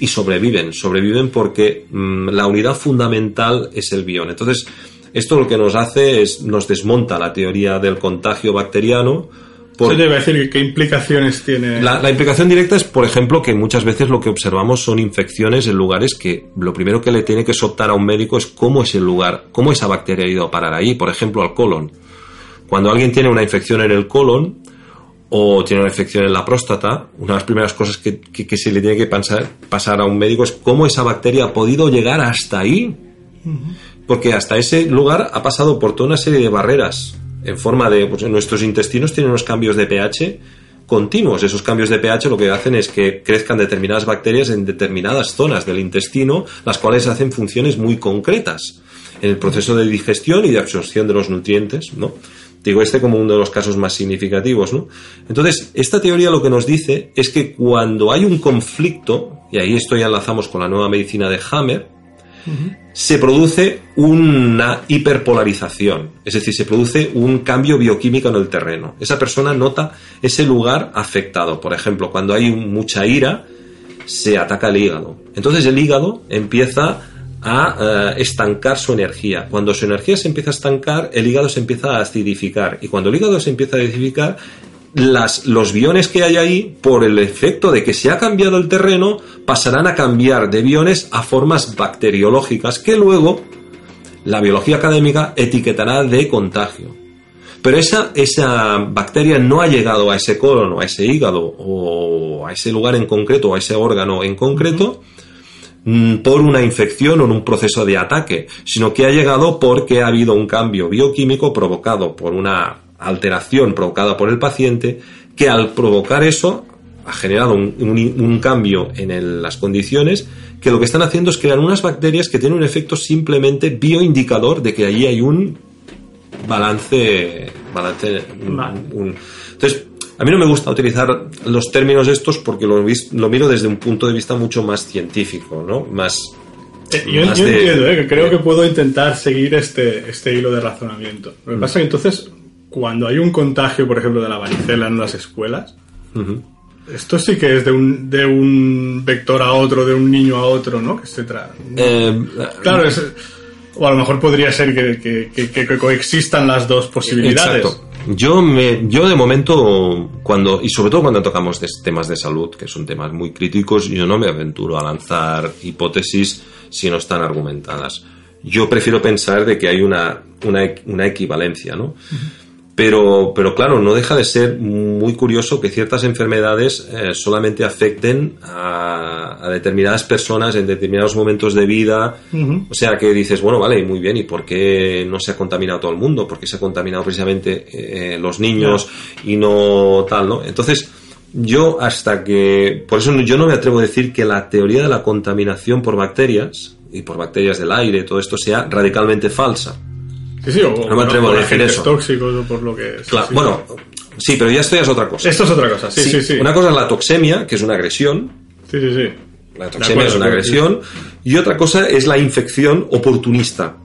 y sobreviven. Sobreviven porque mm, la unidad fundamental es el bión. Entonces, esto lo que nos hace es nos desmonta la teoría del contagio bacteriano por, debe decir qué implicaciones tiene. La, implicación directa es, por ejemplo, que muchas veces lo que observamos son infecciones en lugares que lo primero que le tiene que soltar a un médico es cómo es el lugar, cómo esa bacteria ha ido a parar ahí, por ejemplo, al colon. Cuando alguien tiene una infección en el colon o tiene una infección en la próstata, una de las primeras cosas que, se le tiene que pasar a un médico es cómo esa bacteria ha podido llegar hasta ahí. Porque hasta ese lugar ha pasado por toda una serie de barreras en forma de... Pues, nuestros intestinos tienen unos cambios de pH continuos. Esos cambios de pH lo que hacen es que crezcan determinadas bacterias en determinadas zonas del intestino, las cuales hacen funciones muy concretas en el proceso de digestión y de absorción de los nutrientes, ¿no? Digo este como uno de los casos más significativos, ¿no? Entonces, esta teoría lo que nos dice es que cuando hay un conflicto, y ahí esto ya enlazamos con la nueva medicina de Hammer, se produce una hiperpolarización, es decir, se produce un cambio bioquímico en el terreno. Esa persona nota ese lugar afectado. Por ejemplo, cuando hay mucha ira, se ataca el hígado. Entonces el hígado empieza a eh, estancar su energía. Cuando su energía se empieza a estancar, el hígado se empieza a acidificar. Y cuando el hígado se empieza a acidificar, las, los biones que hay ahí, por el efecto de que se ha cambiado el terreno, pasarán a cambiar de biones a formas bacteriológicas que luego la biología académica etiquetará de contagio. pero esa, esa bacteria no ha llegado a ese colon o a ese hígado o a ese lugar en concreto o a ese órgano en concreto mm, por una infección o en un proceso de ataque, sino que ha llegado porque ha habido un cambio bioquímico provocado por una alteración provocada por el paciente que al provocar eso ha generado un, cambio en las condiciones que lo que están haciendo es crear unas bacterias que tienen un efecto simplemente bioindicador de que allí hay un balance. balance entonces, a mí no me gusta utilizar los términos estos porque lo, lo miro desde un punto de vista mucho más científico, ¿no? Más. Eh, yo, entiendo, ¿eh? que creo que puedo intentar seguir este, este hilo de razonamiento. Lo que pasa es que entonces, cuando hay un contagio, por ejemplo, de la varicela en las escuelas, esto sí que es de un, de un vector a otro, de un niño a otro, ¿no? Que se eh, claro, o a lo mejor podría ser que, que, coexistan las dos posibilidades. Exacto. Yo, me, yo de momento, cuando, y sobre todo cuando tocamos temas de salud, que son temas muy críticos, yo no me aventuro a lanzar hipótesis si no están argumentadas. Yo prefiero pensar de que hay una, una, equivalencia, ¿no? Pero, pero claro, no deja de ser muy curioso que ciertas enfermedades eh, solamente afecten a, a, determinadas personas en determinados momentos de vida. O sea que dices, bueno, vale, muy bien, ¿y por qué no se ha contaminado todo el mundo? ¿Por qué se ha contaminado precisamente eh, los niños y no tal, no? Entonces, yo hasta que... Por eso yo no me atrevo a decir que la teoría de la contaminación por bacterias y por bacterias del aire, todo esto sea radicalmente falsa. Sí, sí, o, no me atrevo a decir eso. tóxicos o por lo que Claro, bueno, sí, pero ya esto ya es otra cosa. Esto es otra cosa, sí, sí, sí. Una cosa es la toxemia, que es una agresión. Sí, sí, sí. La toxemia es una agresión. Y otra cosa es la infección oportunista.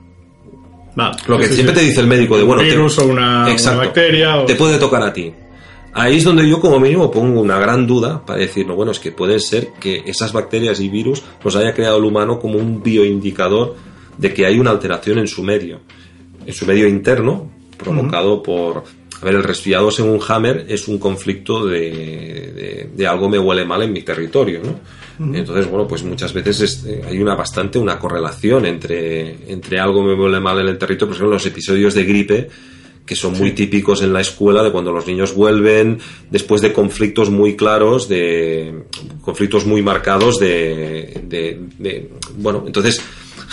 lo que siempre te dice el médico de bueno, un virus o una, bacteria te puede tocar a ti. Ahí es donde yo como mínimo pongo una gran duda para decir, no, bueno, es que puede ser que esas bacterias y virus los haya creado el humano como un bioindicador de que hay una alteración en su medio en su medio interno, provocado por... A ver, el resfriado según Hammer es un conflicto de, de, algo me huele mal en mi territorio, ¿no? Entonces, bueno, pues muchas veces eh, hay una bastante una correlación entre, entre algo me huele mal en el territorio, por ejemplo, los episodios de gripe que son muy típicos en la escuela de cuando los niños vuelven después de conflictos muy claros, de conflictos muy marcados de, de bueno, entonces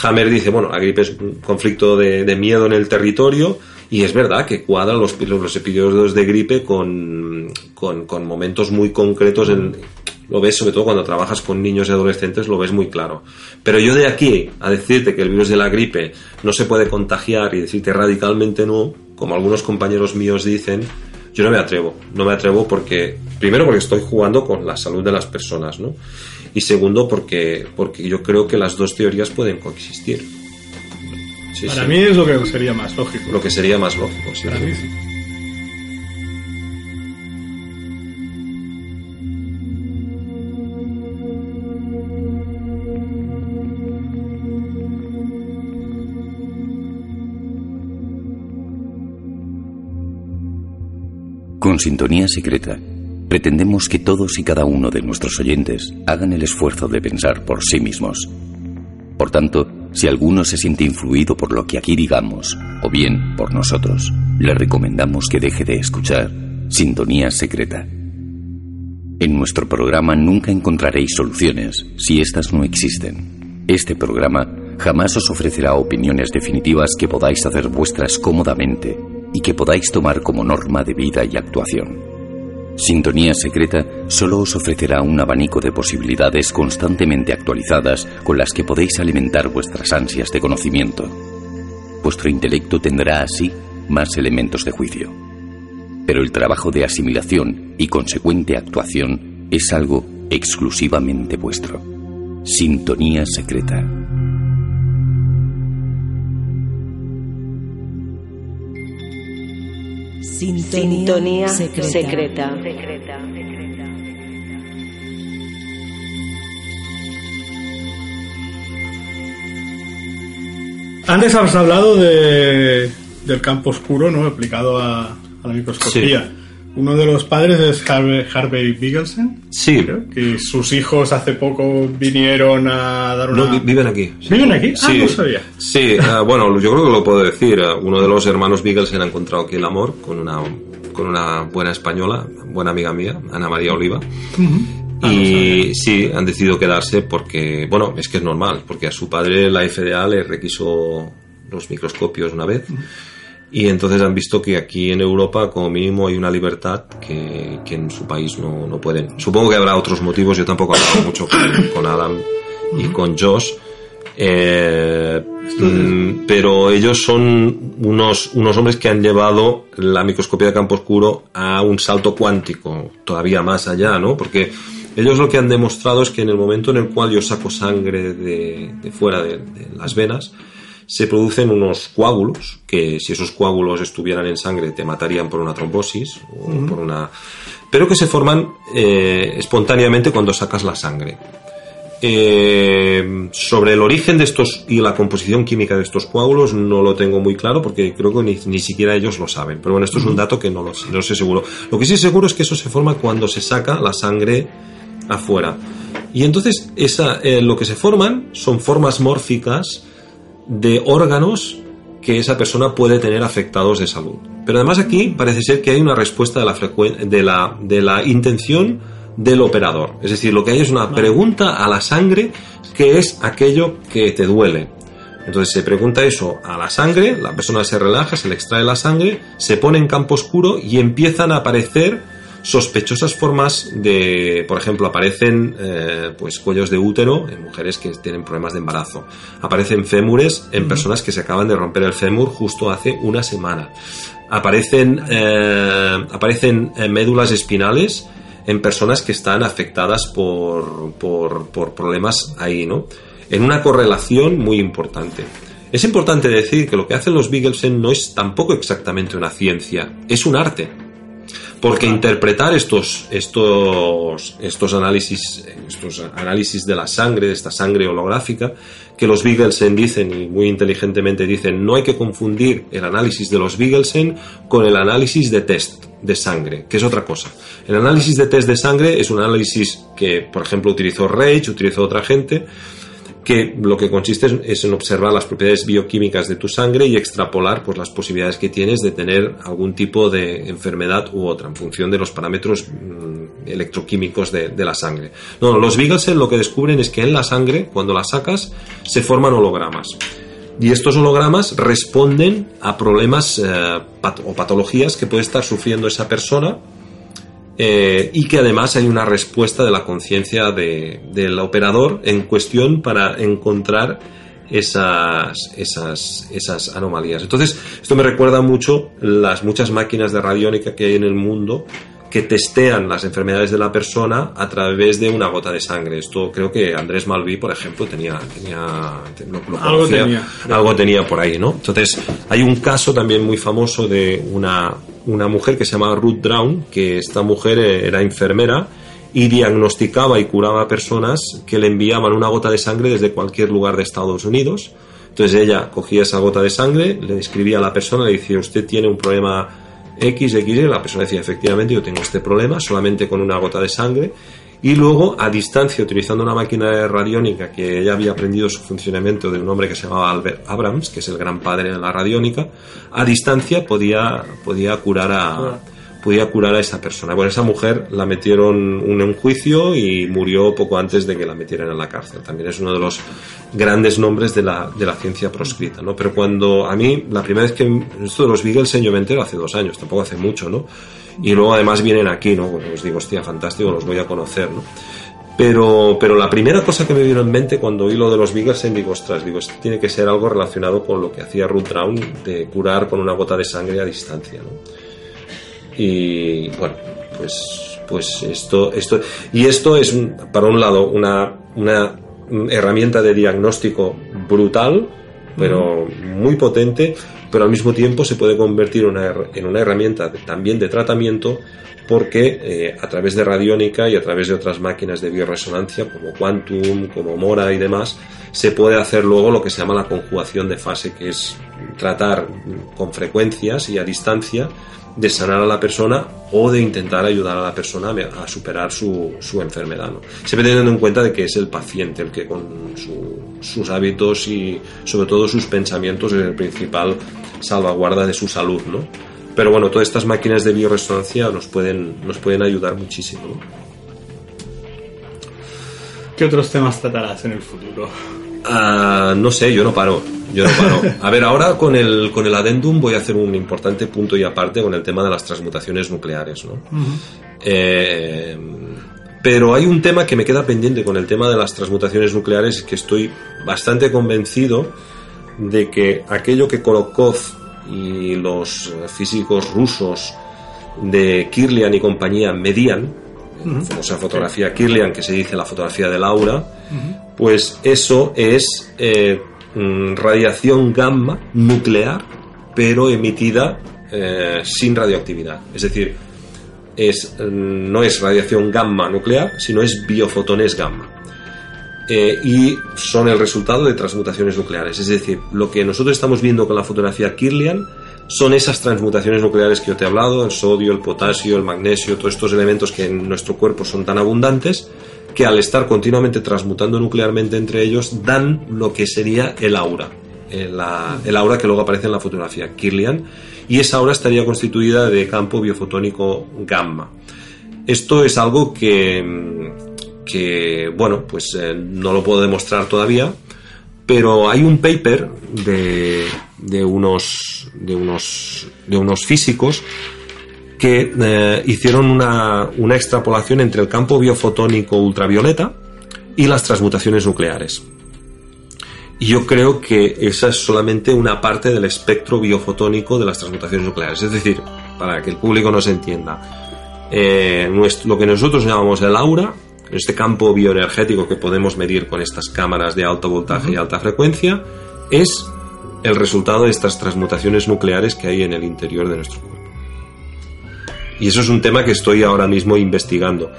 Hammer dice, bueno, la gripe es un conflicto de, miedo en el territorio y es verdad que cuadran los, los episodios de gripe con, con, momentos muy concretos lo ves sobre todo cuando trabajas con niños y adolescentes, lo ves muy claro. Pero yo de aquí a decirte que el virus de la gripe no se puede contagiar y decirte radicalmente no, como algunos compañeros míos dicen, yo no me atrevo. No me atrevo porque, primero porque estoy jugando con la salud de las personas, ¿no? Y segundo porque, porque yo creo que las dos teorías pueden coexistir. Para mí es lo que sería más lógico. Lo que sería más lógico, sí. Para mí sí. Con sintonía secreta pretendemos que todos y cada uno de nuestros oyentes hagan el esfuerzo de pensar por sí mismos. Por tanto, si alguno se siente influido por lo que aquí digamos, o bien por nosotros, le recomendamos que deje de escuchar Sintonía Secreta. En nuestro programa nunca encontraréis soluciones si éstas no existen. Este programa jamás os ofrecerá opiniones definitivas que podáis hacer vuestras cómodamente y que podáis tomar como norma de vida y actuación. Sintonía Secreta solo os ofrecerá un abanico de posibilidades constantemente actualizadas con las que podéis alimentar vuestras ansias de conocimiento. Vuestro intelecto tendrá así más elementos de juicio. Pero el trabajo de asimilación y consecuente actuación es algo exclusivamente vuestro. Sintonía Secreta. Sintonía, secreta. Antes has hablado de, del campo oscuro, ¿no? Aplicado a, la microscopía. Uno de los padres es Harvey, Harvey Bigelsen. Sí. creo, que sus hijos hace poco vinieron a dar una... No, vi- viven aquí. ¿Viven aquí? Ah, Sí, no sabía. sí ah, bueno, yo creo que lo puedo decir. Ah, Uno de los hermanos Bigelsen ha encontrado aquí el amor con una, con una buena española, buena amiga mía, Ana María Oliva. Ah, Y sí, han decidido quedarse porque, bueno, es que es normal, porque a su padre la FDA le requisó los microscopios una vez. Y entonces han visto que aquí en Europa, como mínimo, hay una libertad que, que en su país no, no pueden. Supongo que habrá otros motivos. Yo tampoco he hablado mucho con, con Adam y con Josh. Eh, mm, pero ellos son unos, unos hombres que han llevado la microscopía de campo oscuro a un salto cuántico, todavía más allá, ¿no? Porque ellos lo que han demostrado es que en el momento en el cual yo saco sangre de, de fuera de, de las venas, se producen unos coágulos que si esos coágulos estuvieran en sangre te matarían por una trombosis o por una pero que se forman eh, espontáneamente cuando sacas la sangre Eh, sobre el origen de estos y la composición química de estos coágulos no lo tengo muy claro porque creo que ni, ni siquiera ellos lo saben. Pero bueno, esto es un dato que no lo sé, no sé seguro. Lo que sí es seguro es que eso se forma cuando se saca la sangre afuera. Y entonces esa, eh, lo que se forman son formas mórficas de órganos que esa persona puede tener afectados de salud. Pero además aquí parece ser que hay una respuesta de la, de la, de la intención del operador. Es decir, lo que hay es una pregunta a la sangre que es aquello que te duele. Entonces se pregunta eso a la sangre, la persona se relaja, se le extrae la sangre, se pone en campo oscuro y empiezan a aparecer sospechosas formas de, por ejemplo, aparecen eh, pues cuellos de útero en mujeres que tienen problemas de embarazo, aparecen fémures en personas que se acaban de romper el fémur justo hace una semana, aparecen eh, aparecen eh, médulas espinales en personas que están afectadas por, por, por problemas ahí, ¿no? En una correlación muy importante. Es importante decir que lo que hacen los Bigelsen no es tampoco exactamente una ciencia, es un arte. Porque interpretar estos, estos, estos, análisis, estos análisis de la sangre, de esta sangre holográfica, que los Bigelsen dicen y muy inteligentemente dicen, no hay que confundir el análisis de los Bigelsen con el análisis de test de sangre, que es otra cosa. El análisis de test de sangre es un análisis que, por ejemplo, utilizó Reich, utilizó otra gente, que lo que consiste es, en observar las propiedades bioquímicas de tu sangre y extrapolar pues, las posibilidades que tienes de tener algún tipo de enfermedad u otra en función de los parámetros mm, electroquímicos de, de la sangre. No, los Bigelsen lo que descubren es que en la sangre, cuando la sacas, se forman hologramas. Y estos hologramas responden a problemas eh, o patologías que puede estar sufriendo esa persona eh, y que además hay una respuesta de la conciencia de- del operador en cuestión para encontrar esas, esas, esas anomalías. Entonces, esto me recuerda mucho las muchas máquinas de radiónica que hay en el mundo que testean las enfermedades de la persona a través de una gota de sangre. Esto creo que Andrés Malví, por ejemplo, tenía, tenía lo- lo Algo conocía, tenía. algo tenía por ahí, ¿no? Entonces, hay un caso también muy famoso de una, una mujer que se llama Ruth Brown, que esta mujer eh, era enfermera y diagnosticaba y curaba a personas que le enviaban una gota de sangre desde cualquier lugar de Estados Unidos. Entonces ella cogía esa gota de sangre, le describía a la persona, le decía, usted tiene un problema X, X, y la persona decía, efectivamente, yo tengo este problema solamente con una gota de sangre. Y luego, a distancia, utilizando una máquina radiónica que ella había aprendido su funcionamiento de un hombre que se llamaba Albert Abrams, que es el gran padre de la radiónica, a distancia podía, podía curar a, podía curar a esa persona. Bueno, esa mujer la metieron en un juicio y murió poco antes de que la metieran en la cárcel. También es uno de los grandes nombres de la, de la ciencia proscrita, ¿no? Pero cuando a mí, la primera vez que esto de los Beaglesen yo me entero hace dos años, tampoco hace mucho, ¿no? Y luego además vienen aquí, ¿no? Pues os digo, hostia, fantástico, los voy a conocer, ¿no? Pero, pero la primera cosa que me vino en mente cuando oí lo de los Beaglesen, digo, ostras, digo, esto tiene que ser algo relacionado con lo que hacía Ruth Brown de curar con una gota de sangre a distancia, ¿no? Y bueno, pues, pues esto, esto, y esto es, para un lado, una, una herramienta de diagnóstico brutal, pero muy potente, pero al mismo tiempo se puede convertir en una, en una herramienta de- también de tratamiento porque eh, a través de radiónica y a través de otras máquinas de bioresonancia como Quantum, como Mora y demás, se puede hacer luego lo que se llama la conjugación de fase, que es tratar con frecuencias y a distancia de sanar a la persona o de intentar ayudar a la persona a superar su, su enfermedad. ¿no? Siempre teniendo en cuenta de que es el paciente el que con sus hábitos y sobre todo sus pensamientos es el principal salvaguarda de su salud. ¿no? Pero bueno, todas estas máquinas de bioresonancia nos pueden, nos pueden ayudar muchísimo. ¿Qué otros temas tratarás en el futuro? Ah, no sé, yo no paro. Yo no paro. A ver, ahora con el, con el adendum voy a hacer un importante punto y aparte con el tema de las transmutaciones nucleares. ¿no? Eh, pero hay un tema que me queda pendiente con el tema de las transmutaciones nucleares, que estoy bastante convencido de que aquello que Kolokov y los físicos rusos de Kirlian y compañía medían, la famosa fotografía Kirlian, que se dice la fotografía del aura, pues eso es eh, mm, radiación gamma nuclear, pero emitida eh, sin radioactividad. Es decir, mm, no es radiación gamma nuclear, sino es biofotones gamma. Eh, y son el resultado de transmutaciones nucleares. Es decir, lo que nosotros estamos viendo con la fotografía Kirlian son esas transmutaciones nucleares que yo te he hablado, el sodio, el potasio, el magnesio, todos estos elementos que en nuestro cuerpo son tan abundantes, que al estar continuamente transmutando nuclearmente entre ellos dan lo que sería el aura. El, el aura que luego aparece en la fotografía Kirlian y esa aura estaría constituida de campo biofotónico gamma. Esto es algo que, bueno, pues eh, no lo puedo demostrar todavía, pero hay un paper de unos físicos que eh, hicieron una, una extrapolación entre el campo biofotónico ultravioleta y las transmutaciones nucleares. Y yo creo que esa es solamente una parte del espectro biofotónico de las transmutaciones nucleares. Es decir, para que el público nos entienda, eh, lo que nosotros llamamos el aura, este campo bioenergético que podemos medir con estas cámaras de alto voltaje y alta frecuencia, es el resultado de estas transmutaciones nucleares que hay en el interior de nuestro cuerpo. Y eso es un tema que estoy ahora mismo investigando.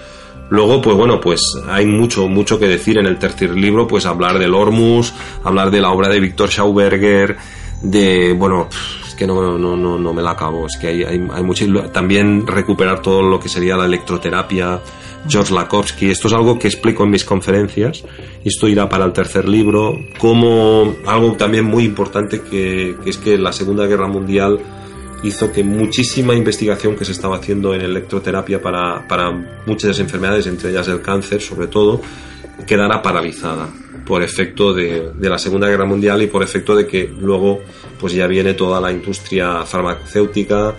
Luego, pues bueno, pues hay mucho, mucho que decir en el tercer libro, pues hablar del Hormus, hablar de la obra de Víctor Schauberger, de, bueno, es que no, no, no, no me la acabo, es que hay, hay, hay mucho, también recuperar todo lo que sería la electroterapia, George Lakowski, esto es algo que explico en mis conferencias, esto irá para el tercer libro, como algo también muy importante que es que la Segunda Guerra Mundial hizo que muchísima investigación que se estaba haciendo en electroterapia para, para muchas enfermedades, entre ellas el cáncer sobre todo, quedara paralizada por efecto de, de, la Segunda Guerra Mundial y por efecto de que luego pues ya viene toda la industria farmacéutica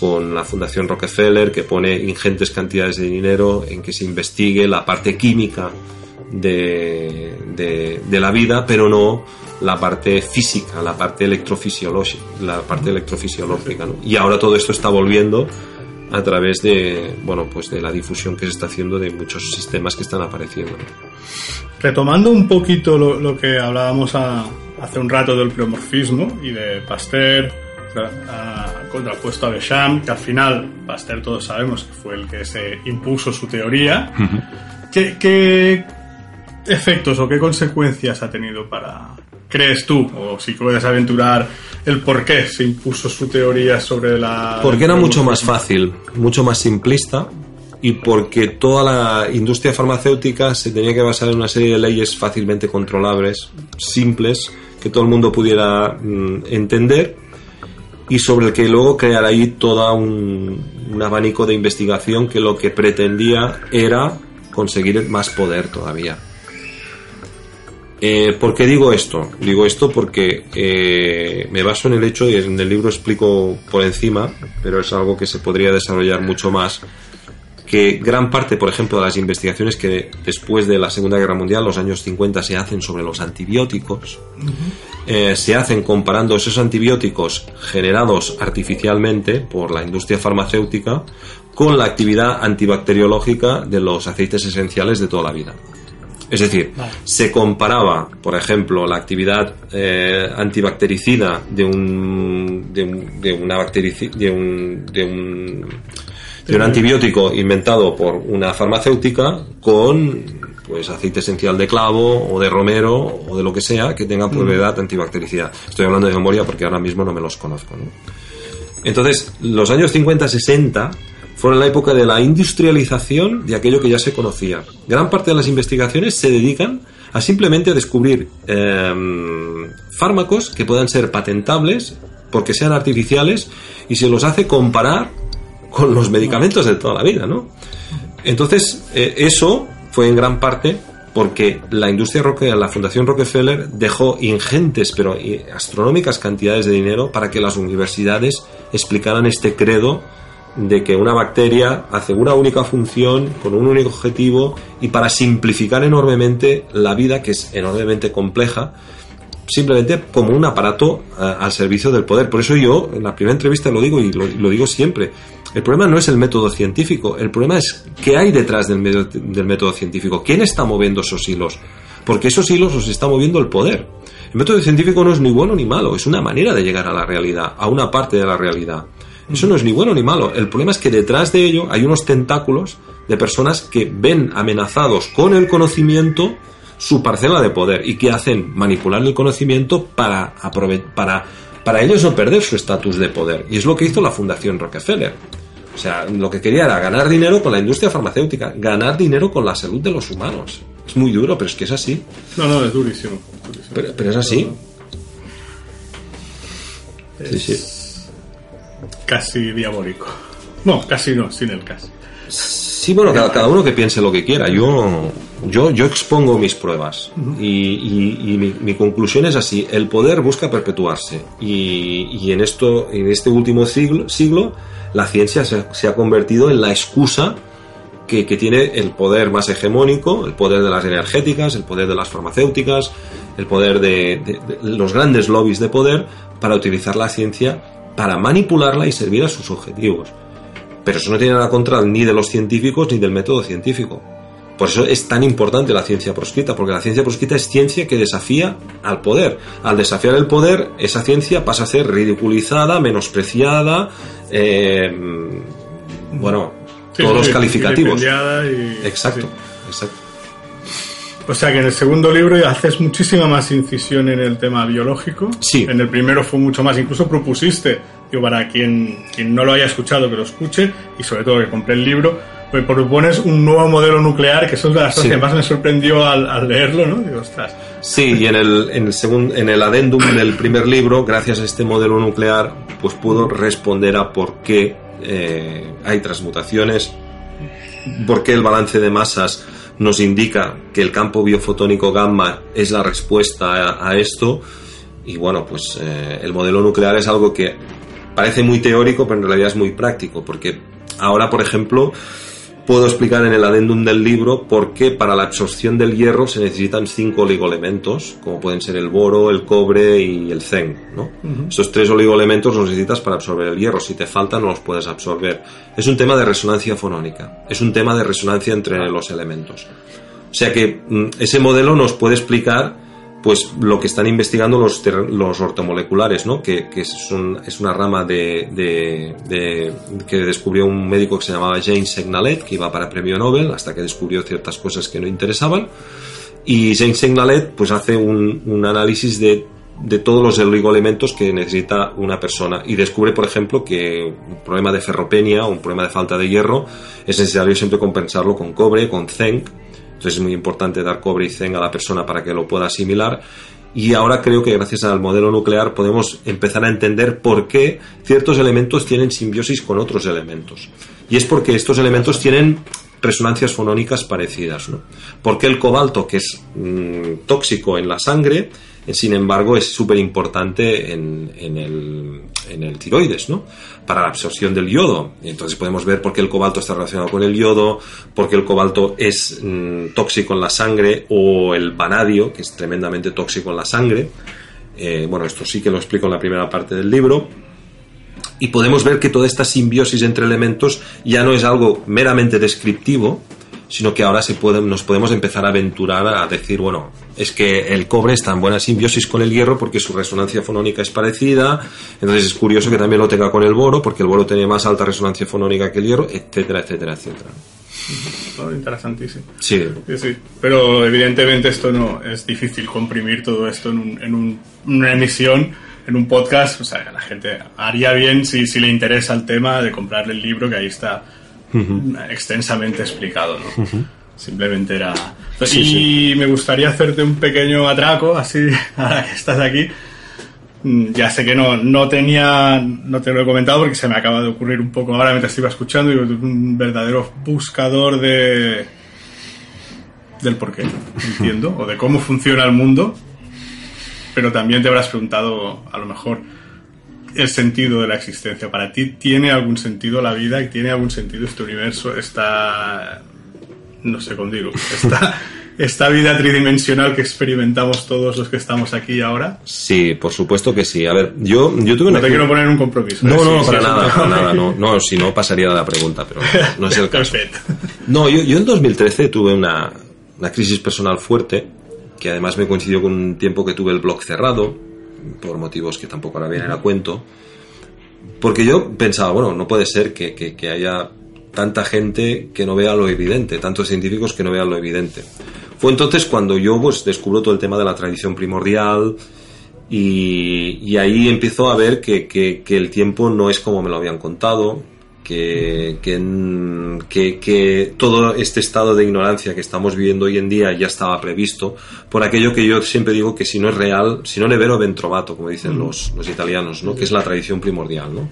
con la Fundación Rockefeller que pone ingentes cantidades de dinero en que se investigue la parte química de, de, de la vida, pero no la parte física, la parte electrofisiológica, la parte electrofisiológica, ¿no? Y ahora todo esto está volviendo a través de, bueno, pues de la difusión que se está haciendo de muchos sistemas que están apareciendo. Retomando un poquito lo, lo que hablábamos a, hace un rato del pleomorfismo y de Pasteur a, contrapuesto a Becham, que al final Pasteur todos sabemos que fue el que se impuso su teoría. Uh -huh. ¿Qué, ¿Qué efectos o qué consecuencias ha tenido para, crees tú, o si puedes aventurar el por qué se impuso su teoría sobre la... Porque era mucho más fácil, mucho más simplista, y porque toda la industria farmacéutica se tenía que basar en una serie de leyes fácilmente controlables, simples, que todo el mundo pudiera mm, entender, y sobre el que luego crear ahí todo un, un abanico de investigación que lo que pretendía era conseguir más poder todavía. Eh, ¿Por qué digo esto? Digo esto porque eh, me baso en el hecho, y en el libro explico por encima, pero es algo que se podría desarrollar mucho más, que gran parte, por ejemplo, de las investigaciones que después de la Segunda Guerra Mundial, los años 50, se hacen sobre los antibióticos, uh -huh. eh, se hacen comparando esos antibióticos generados artificialmente por la industria farmacéutica con la actividad antibacteriológica de los aceites esenciales de toda la vida. Es decir, vale. se comparaba, por ejemplo, la actividad eh, antibactericida de un, de, un, de una de un, de un, de un antibiótico inventado por una farmacéutica con pues aceite esencial de clavo o de romero o de lo que sea que tenga propiedad antibactericidad. Estoy hablando de memoria porque ahora mismo no me los conozco. Entonces, los años 50-60 fueron la época de la industrialización de aquello que ya se conocía. Gran parte de las investigaciones se dedican a simplemente descubrir em, fármacos que puedan ser patentables porque sean artificiales y se los hace comparar con los medicamentos de toda la vida, ¿no? Entonces, eh, eso fue en gran parte porque la industria Rockefeller, la Fundación Rockefeller dejó ingentes pero astronómicas cantidades de dinero para que las universidades explicaran este credo de que una bacteria hace una única función con un único objetivo y para simplificar enormemente la vida que es enormemente compleja simplemente como un aparato eh, al servicio del poder. Por eso yo en la primera entrevista lo digo y lo, digo siempre. El problema no es el método científico, el problema es qué hay detrás del, del método científico, quién está moviendo esos hilos, porque esos hilos los está moviendo el poder. El método científico no es ni bueno ni malo, es una manera de llegar a la realidad, a una parte de la realidad. Eso no es ni bueno ni malo. El problema es que detrás de ello hay unos tentáculos de personas que ven amenazados con el conocimiento su parcela de poder y que hacen manipular el conocimiento para, para, para ellos no perder su estatus de poder. Y es lo que hizo la Fundación Rockefeller. O sea, lo que quería era ganar dinero con la industria farmacéutica, ganar dinero con la salud de los humanos. Es muy duro, pero es que es así. No, no, es durísimo. Pero, es así. Sí, sí casi diabólico. No, casi no, sin el casi. Sí, bueno, cada, uno que piense lo que quiera. Yo, yo, yo expongo mis pruebas y, mi, conclusión es así: el poder busca perpetuarse y, en esto, en este último siglo, siglo la ciencia se, ha convertido en la excusa que, tiene el poder más hegemónico, el poder de las energéticas, el poder de las farmacéuticas, el poder de los grandes lobbies de poder para utilizar la ciencia para manipularla y servir a sus objetivos. Pero eso no tiene nada contra ni de los científicos ni del método científico. Por eso es tan importante la ciencia proscrita, porque la ciencia proscrita es ciencia que desafía al poder. Al desafiar el poder, esa ciencia pasa a ser ridiculizada, menospreciada, eh, bueno, todos los calificativos. exacto, exacto. O sea que en el segundo libro haces muchísima más incisión en el tema biológico. Sí. En el primero fue mucho más. Incluso propusiste, yo para quien, quien no lo haya escuchado, que lo escuche y sobre todo que compre el libro, pues propones un nuevo modelo nuclear, que eso es de las cosas que más me sorprendió al, leerlo, ¿no? Digo, ostras. Sí, y en el, en el, segundo, en el adendum del primer libro, gracias a este modelo nuclear, pues puedo responder a por qué eh, hay transmutaciones, por qué el balance de masas nos indica que el campo biofotónico gamma es la respuesta a, esto. Y bueno, pues eh, el modelo nuclear es algo que parece muy teórico, pero en realidad es muy práctico, porque ahora, por ejemplo, puedo explicar en el adendum del libro por qué para la absorción del hierro se necesitan cinco oligoelementos, como pueden ser el boro, el cobre y el zen. ¿no? Estos tres oligoelementos los necesitas para absorber el hierro. Si te faltan, no los puedes absorber. Es un tema de resonancia fonónica. Es un tema de resonancia entre los elementos. O sea que mm, ese modelo nos puede explicar pues lo que están investigando los, los ortomoleculares, ¿no? que, que es, una rama de, que descubrió un médico que se llamaba James Segnalet, que iba para premio Nobel, hasta que descubrió ciertas cosas que no interesaban. Y James Segnalet pues hace un, un análisis de, de todos los oligoelementos que necesita una persona y descubre, por ejemplo, que un problema de ferropenia o un problema de falta de hierro es necesario siempre compensarlo con cobre, con zinc, entonces es muy importante dar cobre y zinc a la persona para que lo pueda asimilar. Y ahora creo que gracias al modelo nuclear podemos empezar a entender por qué ciertos elementos tienen simbiosis con otros elementos. Y es porque estos elementos tienen resonancias fonónicas parecidas. ¿no? Porque el cobalto, que es mm, tóxico en la sangre, sin embargo, es súper importante en, el, en el tiroides, ¿no? Para la absorción del yodo. entonces podemos ver por qué el cobalto está relacionado con el yodo, por qué el cobalto es mm, tóxico en la sangre, o el vanadio, que es tremendamente tóxico en la sangre. Eh, bueno, esto sí que lo explico en la primera parte del libro. Y podemos ver que toda esta simbiosis entre elementos ya no es algo meramente descriptivo, sino que ahora se puede, nos podemos empezar a aventurar a decir, bueno, es que el cobre está en buena simbiosis con el hierro porque su resonancia fonónica es parecida, entonces es curioso que también lo tenga con el boro porque el boro tiene más alta resonancia fonónica que el hierro, etcétera, etcétera, etcétera. interesantísimo. Sí. sí. sí. Pero evidentemente esto no es difícil comprimir todo esto en, un, en un, una emisión, en un podcast. O sea, la gente haría bien si, si le interesa el tema de comprarle el libro que ahí está extensamente explicado, ¿no? Simplemente era... y me gustaría hacerte un pequeño atraco, así, ahora que estás aquí. Mm, ya sé que no, no tenía, no te lo he comentado porque se me acaba de ocurrir un poco ahora mientras iba escuchando y un verdadero buscador de del por qué, entiendo, o de cómo funciona el mundo, pero también te habrás preguntado a lo mejor el sentido de la existencia. Para ti, ¿tiene algún sentido la vida y tiene algún sentido este universo, esta, no sé cómo digo, esta esta vida tridimensional que experimentamos todos los que estamos aquí ahora? Sí, por supuesto que sí. A ver, yo, yo tuve no te quiero poner un compromiso. No, ¿eh? no, para nada, para nada. No, no, si no pasaría la pregunta, pero no, es el caso. No, yo, yo en 2013 tuve una, una crisis personal fuerte, que además me coincidió con un tiempo que tuve el blog cerrado, por motivos que tampoco ahora vienen a cuento. Porque yo pensaba, bueno, no puede ser que, que, haya tanta gente que no vea lo evidente, tantos científicos que no vean lo evidente. Fue entonces cuando yo pues, descubro todo el tema de la tradición primordial y, ahí empiezo a ver que, que, el tiempo no es como me lo habían contado, que, que, todo este estado de ignorancia que estamos viviendo hoy en día ya estaba previsto, por aquello que yo siempre digo que si no es real, si no ne vero ben trovato, como dicen los, los italianos, ¿no? que es la tradición primordial. ¿no?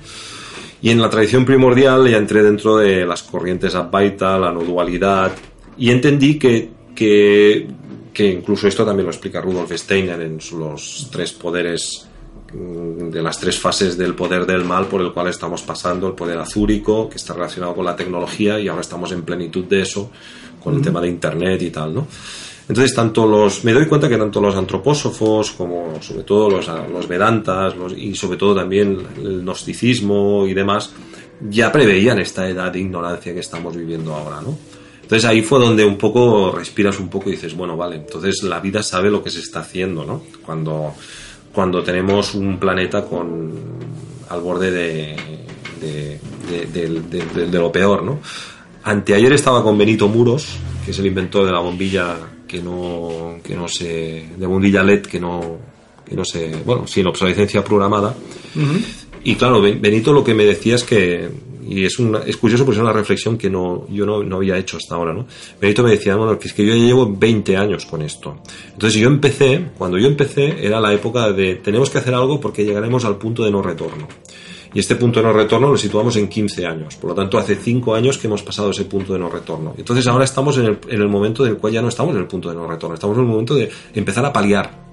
Y en la tradición primordial ya entré dentro de las corrientes Advaita, la no dualidad, y entendí que que, incluso esto también lo explica Rudolf Steiner en los tres poderes de las tres fases del poder del mal por el cual estamos pasando, el poder azúrico, que está relacionado con la tecnología y ahora estamos en plenitud de eso, con el tema de Internet y tal, ¿no? Entonces, tanto los, me doy cuenta que tanto los antropósofos como sobre todo los, los Vedantas y sobre todo también el gnosticismo y demás, ya preveían esta edad de ignorancia que estamos viviendo ahora, ¿no? Entonces ahí fue donde un poco respiras un poco y dices, bueno, vale, entonces la vida sabe lo que se está haciendo, ¿no? Cuando, cuando tenemos un planeta con al borde de, de, lo peor, ¿no? Anteayer estaba con Benito Muros, que es el inventor de la bombilla que no, que no se, de bombilla LED que no, que no se, bueno, sin obsolescencia programada. Y claro, Benito lo que me decía es que y es, una, curioso porque es una reflexión que no, yo no, no, había hecho hasta ahora, ¿no? Benito me decía, bueno, que es que yo ya llevo 20 años con esto. Entonces yo empecé, cuando yo empecé era la época de tenemos que hacer algo porque llegaremos al punto de no retorno. Y este punto de no retorno lo situamos en 15 años. Por lo tanto, hace 5 años que hemos pasado ese punto de no retorno. Entonces ahora estamos en el momento del cual ya no estamos en el punto de no retorno. Estamos en el momento de empezar a paliar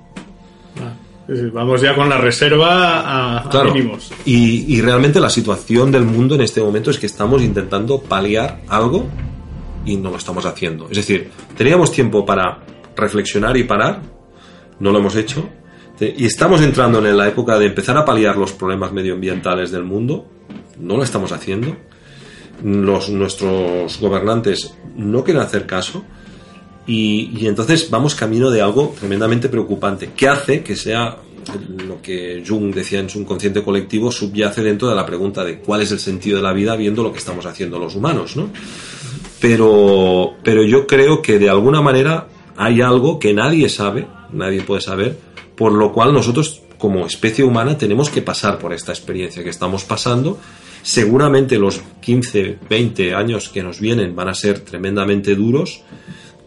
Vamos ya con la reserva a, mínimos. Y, y, realmente la situación del mundo en este momento es que estamos intentando paliar algo y no lo estamos haciendo. Es decir, teníamos tiempo para reflexionar y parar, no lo hemos hecho. Y estamos entrando en la época de empezar a paliar los problemas medioambientales del mundo, no lo estamos haciendo. Los, nuestros gobernantes no quieren hacer caso y, entonces vamos camino de algo tremendamente preocupante, que hace que sea lo que Jung decía en su inconsciente colectivo, subyace dentro de la pregunta de cuál es el sentido de la vida viendo lo que estamos haciendo los humanos, ¿no? Pero, pero yo creo que de alguna manera hay algo que nadie sabe, nadie puede saber, por lo cual nosotros como especie humana tenemos que pasar por esta experiencia que estamos pasando. Seguramente los 15, 20 años que nos vienen van a ser tremendamente duros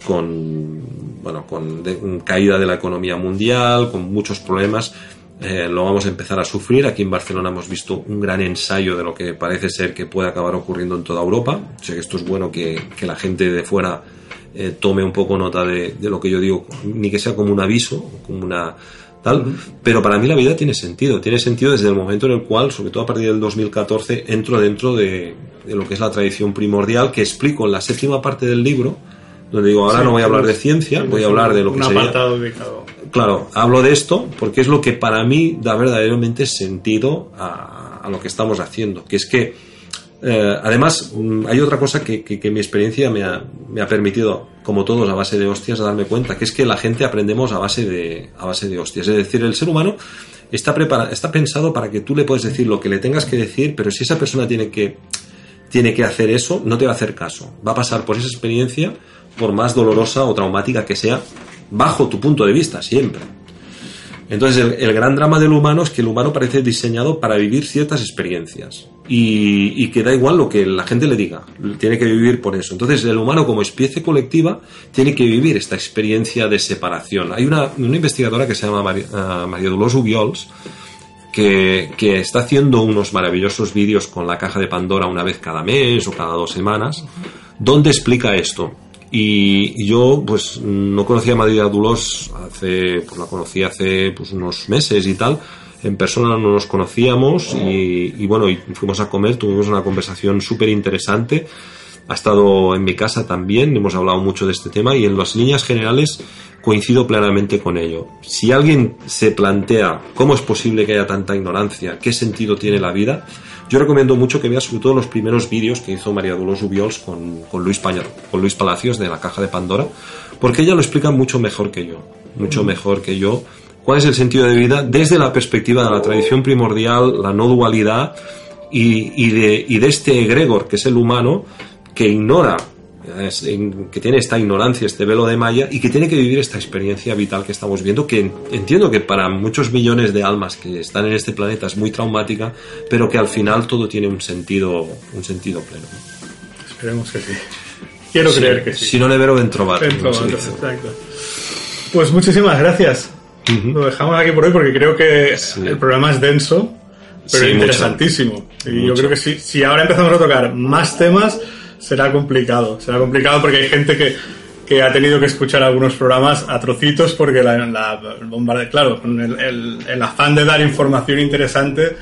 con, bueno, con caída de la economía mundial, con muchos problemas. Eh, lo vamos a empezar a sufrir. Aquí en Barcelona hemos visto un gran ensayo de lo que parece ser que puede acabar ocurriendo en toda Europa. sé que esto es bueno que, que la gente de fuera eh, tome un poco nota de, de, lo que yo digo, ni que sea como un aviso, como una tal. Pero para mí la vida tiene sentido. Tiene sentido desde el momento en el cual, sobre todo a partir del 2014, entro dentro de, de lo que es la tradición primordial que explico en la séptima parte del libro donde digo, ahora no voy a hablar de ciencia, voy a hablar de lo que sería... dedicado. Claro, hablo de esto porque es lo que para mí da verdaderamente sentido a, lo que estamos haciendo, que es que, eh, además, mm, hay otra cosa que, que, mi experiencia me ha, me ha, permitido, como todos, a base de hostias, a darme cuenta, que es que la gente aprendemos a base de, a base de hostias. Es decir, el ser humano está, preparado, está pensado para que tú le puedes decir lo que le tengas que decir, pero si esa persona tiene que tiene que hacer eso, no te va a hacer caso. Va a pasar por esa experiencia, por más dolorosa o traumática que sea, bajo tu punto de vista, siempre. Entonces, el, gran drama del humano es que el humano parece diseñado para vivir ciertas experiencias. Y, que da igual lo que la gente le diga, tiene que vivir por eso. Entonces, el humano como especie colectiva tiene que vivir esta experiencia de separación. Hay una, investigadora que se llama María, uh, María Dolors Ubiols, que, que, está haciendo unos maravillosos vídeos con la caja de Pandora una vez cada mes o cada dos semanas, donde explica esto. Y yo, pues, no conocía a María Dulos hace, pues la conocí hace pues, unos meses y tal. En persona no nos conocíamos y, y bueno, y fuimos a comer, tuvimos una conversación súper interesante. Ha estado en mi casa también, hemos hablado mucho de este tema y en las líneas generales coincido plenamente con ello. Si alguien se plantea cómo es posible que haya tanta ignorancia, qué sentido tiene la vida, yo recomiendo mucho que veas sobre todo los primeros vídeos que hizo María Dolores Ubiols con, con, Luis con Luis Palacios de la Caja de Pandora, porque ella lo explica mucho mejor que yo, mucho mejor que yo. ¿Cuál es el sentido de vida desde la perspectiva de la tradición primordial, la no dualidad y, de, y de este egregor que es el humano que ignora que tiene esta ignorancia, este velo de Maya y que tiene que vivir esta experiencia vital que estamos viendo, que entiendo que para muchos millones de almas que están en este planeta es muy traumática, pero que al final todo tiene un sentido, un sentido pleno. Esperemos que sí. Quiero creer que sí. Si no le veo en trobar. exacto. Pues muchísimas gracias. Lo dejamos aquí por hoy porque creo que el programa es denso, pero interesantísimo. Y yo creo que sí, si ahora empezamos a tocar más temas, será complicado. Será complicado porque hay gente que, que ha tenido que escuchar algunos programas a trocitos porque la, la claro, el, el, afán de dar información interesante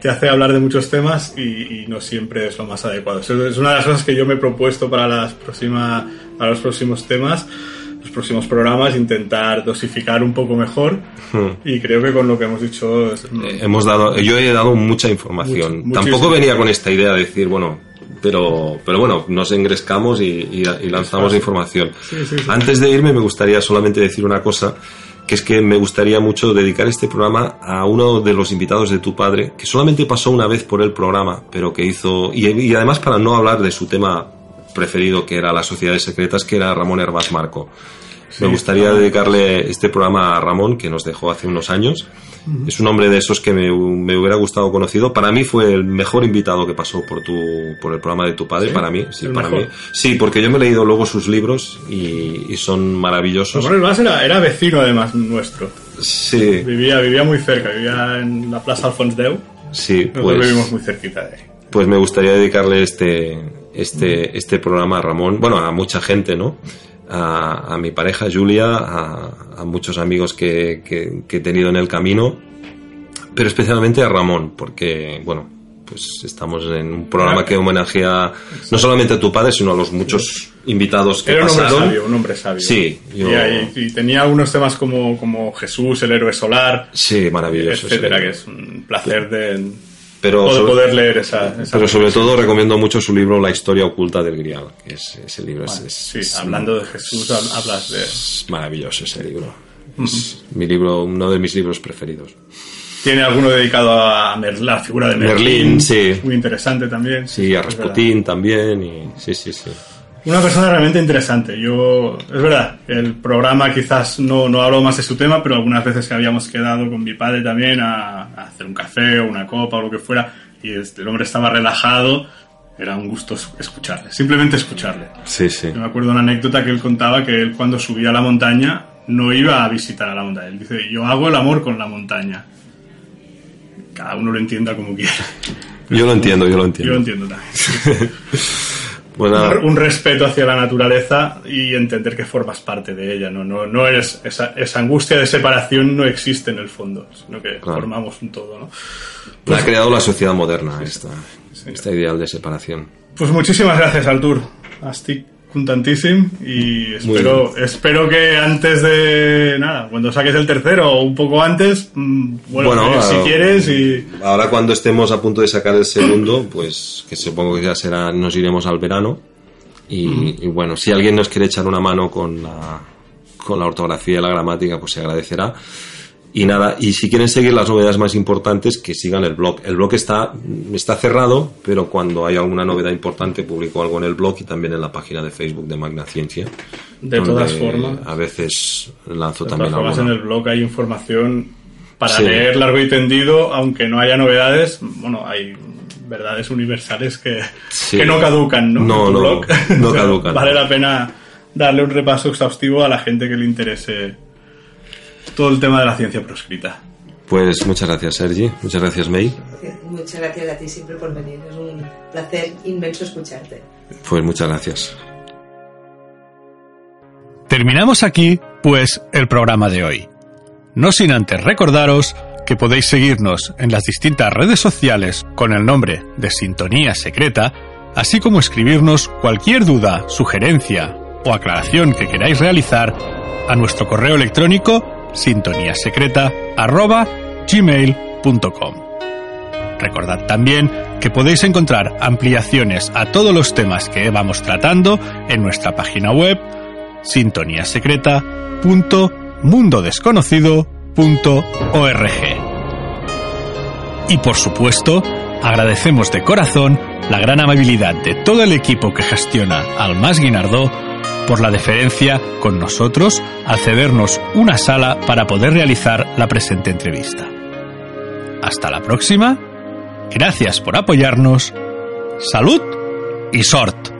te hace hablar de muchos temas y, no siempre es lo más adecuado. Es una de las cosas que yo me he propuesto para, las próximas, para los próximos temas los próximos programas intentar dosificar un poco mejor hmm. y creo que con lo que hemos dicho eh, hemos dado yo he dado mucha información tampoco venía con esta idea de decir bueno pero, pero bueno, nos engrescamos y, lanzamos información. Antes de irme me gustaría solamente decir una cosa, que es que me gustaría mucho dedicar este programa a uno de los invitados de tu padre, que solamente pasó una vez por el programa, pero que hizo, y, además para no hablar de su tema preferido, que era las sociedades secretas, que era Ramón Herbás Marco. Me gustaría dedicarle este programa a Ramón, que nos dejó hace unos años es un hombre de esos que me, hubiera gustado conocido. Para mí fue el mejor invitado que pasó por tu por el programa de tu padre. Para mí, sí, para mí. Sí, porque yo me he leído luego sus libros y, son maravillosos. Bueno, además era, era vecino además nuestro. Sí. Vivía, vivía muy cerca, vivía en la Plaza Alfons Deu. Sí, pues. vivimos muy cerquita de ahí. Pues me gustaría dedicarle este, este, este programa a Ramón, bueno, a mucha gente, ¿no? A, mi pareja Julia, a, muchos amigos que, he tenido en el camino, pero especialmente a Ramón, porque, bueno, pues estamos en un programa que homenajea no solamente a tu padre, sino a los muchos invitados que Era un hombre sabio, un hombre sabio. Sí. Y, tenía algunos temas como, como Jesús, el héroe solar. Sí, maravilloso. Etcétera, que es un placer de pero poder leer esa, pero sobre todo recomiendo mucho su libro La historia oculta del Grial que es, ese libro es, sí, hablando de Jesús hablas de es maravilloso ese libro. Es mi libro uno de mis libros preferidos. Tiene alguno dedicado a la figura de Merlín, sí. muy interesante también. Sí a Rasputín también y sí sí sí una persona realmente interesante. Yo, es verdad, el programa quizás no, no hablo más de su tema, pero algunas veces que habíamos quedado con mi padre también a, hacer un café o una copa o lo que fuera, y este, el hombre estaba relajado, era un gusto escucharle, simplemente escucharle. Sí, sí. Yo me acuerdo una anécdota que él contaba que él cuando subía a la montaña no iba a visitar a la montaña. Él dice, yo hago el amor con la montaña. Cada uno lo entienda como quiera. Yo lo entiendo, yo lo entiendo. Yo lo entiendo también. un, respeto hacia la naturaleza y entender que formas parte de ella. No, no, no es esa, esa angustia de separación no existe en el fondo, sino que formamos un todo. ¿no? Pues, ha creado la sociedad moderna esta, esta ideal de separación. Pues muchísimas gracias, Altur. Asti y espero, espero que antes de nada, cuando saques el tercero o un poco antes, mm, bueno, si quieres y ahora cuando estemos a punto de sacar el segundo, pues que supongo que ya será, nos iremos al verano y, bueno, si alguien nos quiere echar una mano con la, con la ortografía y la gramática, pues se agradecerá. Y nada, y si quieren seguir las novedades más importantes, que sigan el blog. El blog está, está cerrado, pero cuando hay alguna novedad importante, publico algo en el blog y también en la página de Facebook de Magna Ciencia. De todas formas. A veces lanzo de también todas formas, en el blog hay información para leer largo y tendido, aunque no haya novedades. Bueno, hay verdades universales que, que no caducan, ¿no? No, no, no caducan. vale la pena darle un repaso exhaustivo a la gente que le interese todo el tema de la ciencia proscrita. Pues muchas gracias, Sergi. Muchas gracias, May. Muchas gracias a ti siempre por venir. Es un placer inmenso escucharte. Pues muchas gracias. Terminamos aquí, pues, el programa de hoy. No sin antes recordaros que podéis seguirnos en las distintas redes sociales con el nombre de Sintonía Secreta, así como escribirnos cualquier duda, sugerencia o aclaración que queráis realizar a nuestro correo electrónico sintoniasecreta.gmail.com. Recordad también que podéis encontrar ampliaciones a todos los temas que vamos tratando en nuestra página web sintoniasecreta.mundodesconocido.org. Y por supuesto, agradecemos de corazón la gran amabilidad de todo el equipo que gestiona Almas Guinardó por la deferencia con nosotros al cedernos una sala para poder realizar la presente entrevista. Hasta la próxima, gracias por apoyarnos, salud y sort.